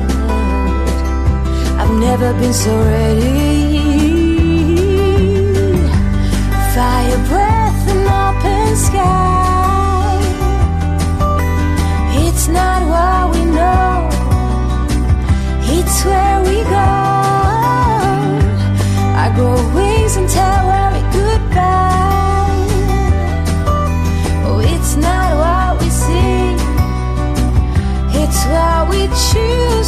I've never been so ready. Fire breath. It's where we go. I grow wings and tell goodbye. Oh, it's not what we see, it's what we choose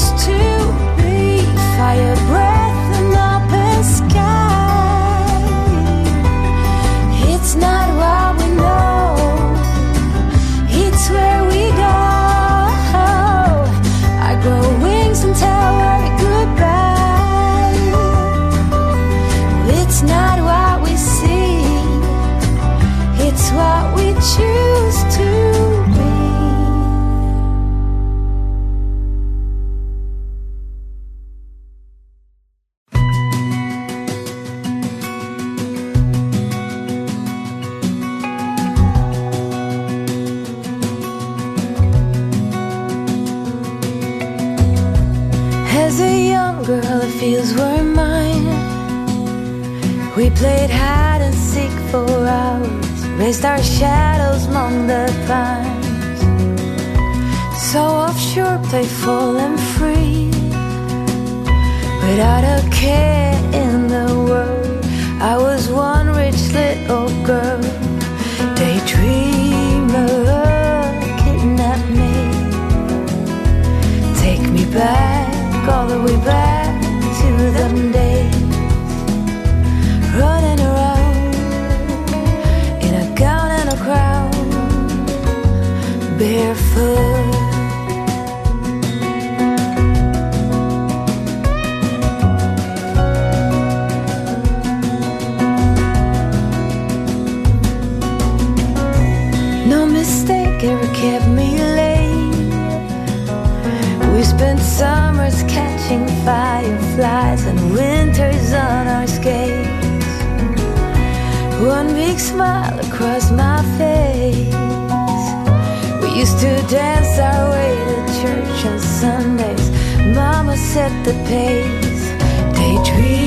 raised our shadows among the pines. So offshore, playful and free, without a care in the world. I was one rich little girl, daydreamer, kidnap me. Take me back, all the way back to them days. No mistake ever kept me late. We spent summers catching fireflies and winters on our skates. One big smile across my face. Used to dance our way to church on Sundays. Mama set the pace. Daydreamer,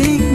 nothing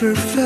never felt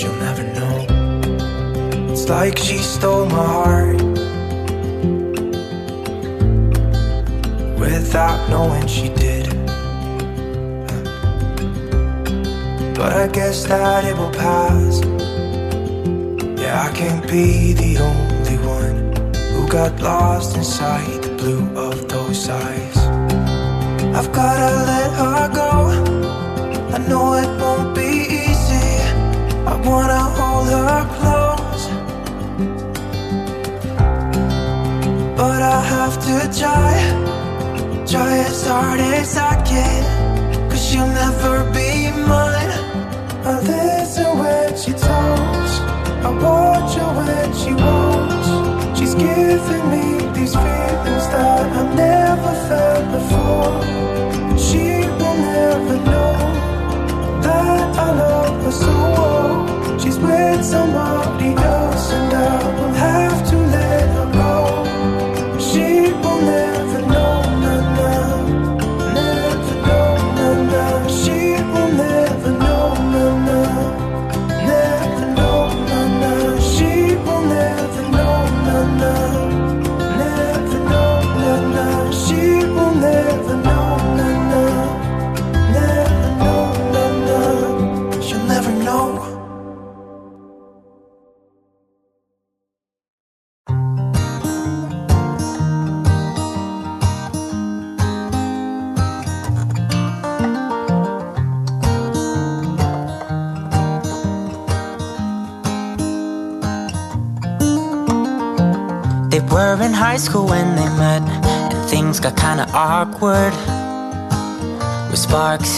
She'll never know. It's like she stole my heart without knowing she did. But I guess that it will pass. Yeah, I can't be the only one who got lost inside the blue of those eyes. I've gotta let her go. I know it won't be wanna hold her close. But I have to try, try as hard as I can. Cause she'll never be mine. I listen when she talks, I watch her when she walks. She's giving me these feelings that I've never felt before. She will never know that I love her so. She's with somebody else, and I will have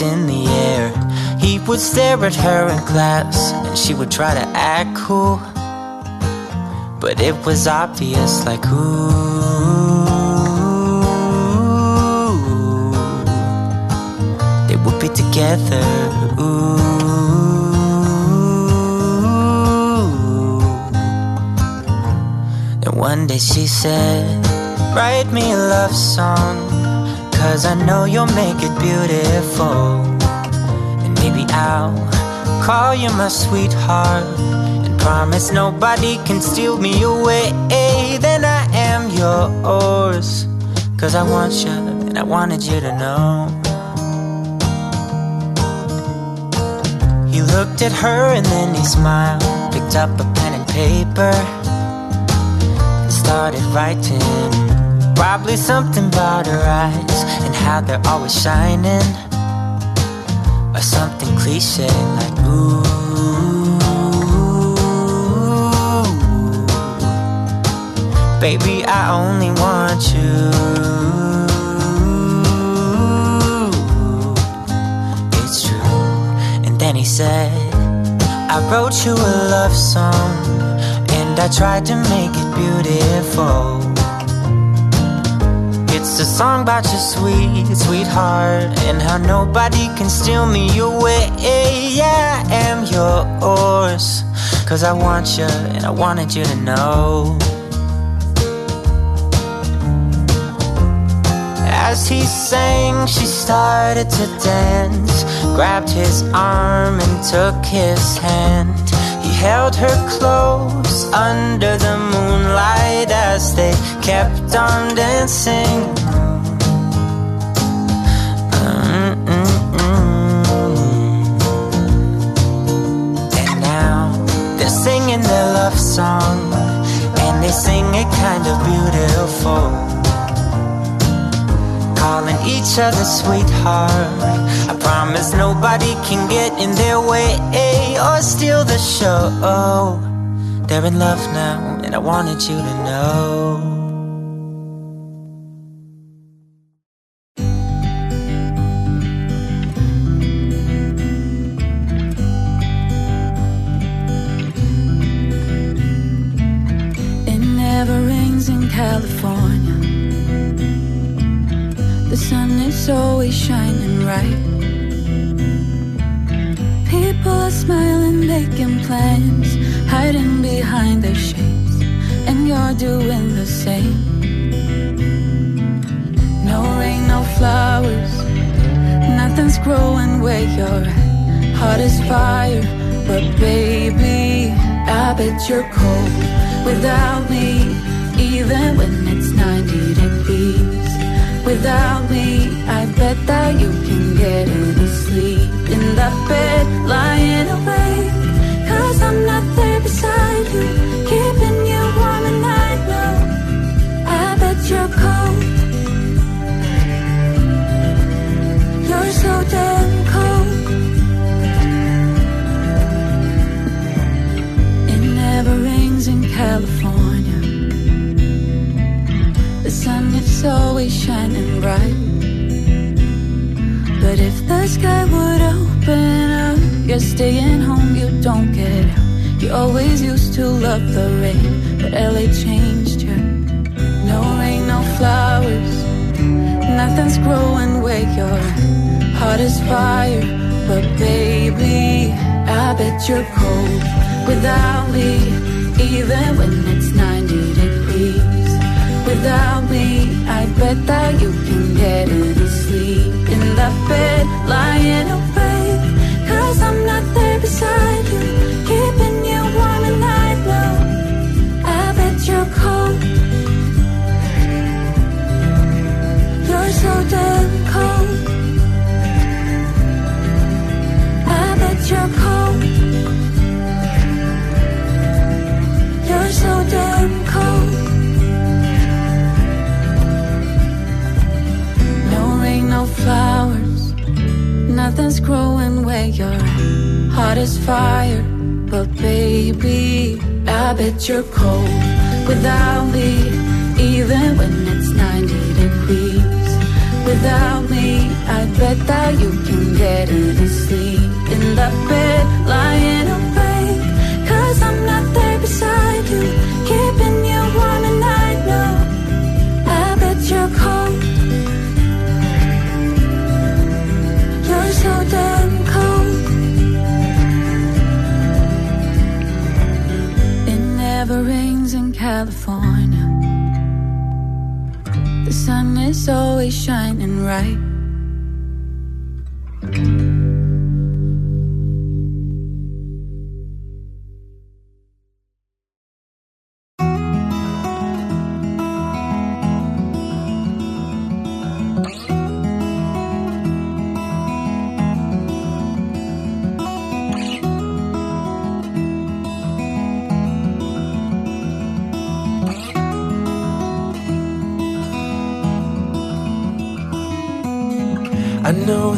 in the air, he would stare at her in class, and she would try to act cool. But it was obvious, like, ooh, they would be together, ooh. And one day she said, Write me a love song, cause I know you'll make it beautiful. And maybe I'll call you my sweetheart, and promise nobody can steal me away. Then I am yours, cause I want you, and I wanted you to know. He looked at her and then he smiled, picked up a pen and paper and started writing. Probably something about her eyes and how they're always shining. Or something cliche like ooh. Baby, I only want you. It's true. And then he said, I wrote you a love song, and I tried to make it beautiful. It's a song about your sweet, sweetheart, and how nobody can steal me away. Yeah, I am yours, cause I want you, and I wanted you to know. As he sang, she started to dance. Grabbed his arm and took his hand. He held her close under the moonlight as they kept on dancing. Each other sweetheart. I promise nobody can get in their way or steal the show. They're in love now, and I wanted you to know. In bed, lying awake. Cause I'm not there beside you, keeping you warm I bet you're cold. You're so damn cold. It never rains in California. The sun is always shining bright.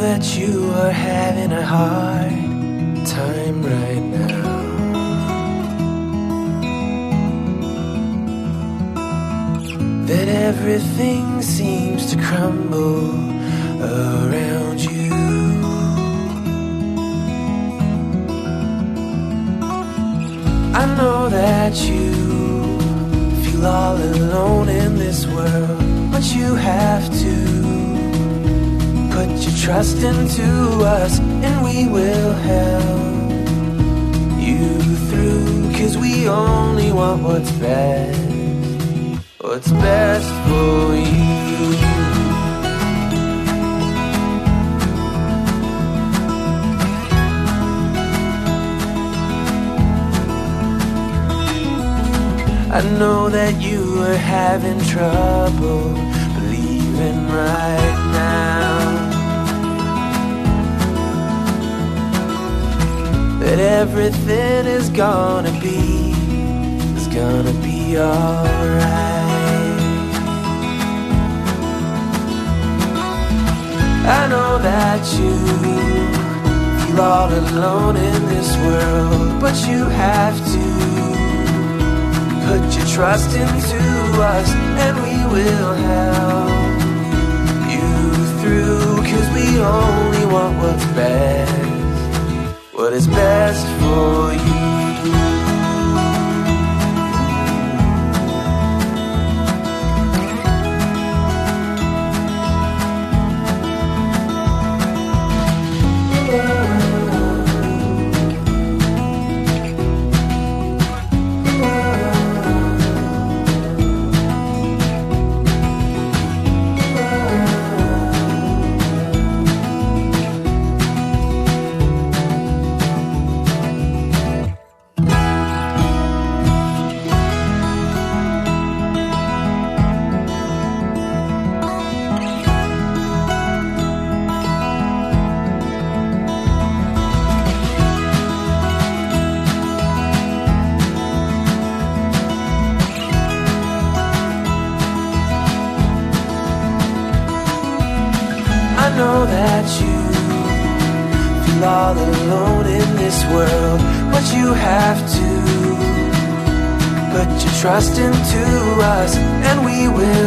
That you are having a hard time right now. That everything seems to crumble around you. I know that you feel all alone in this world, but you have to put your trust into us, and we will help you through. Cause we only want what's best, what's best for you. I know that you are having trouble believing right that everything is gonna be is gonna be alright. I know that you feel all alone in this world, but you have to put your trust into us and we will help you through cause we only want what's best what is best for you trust into us, and we will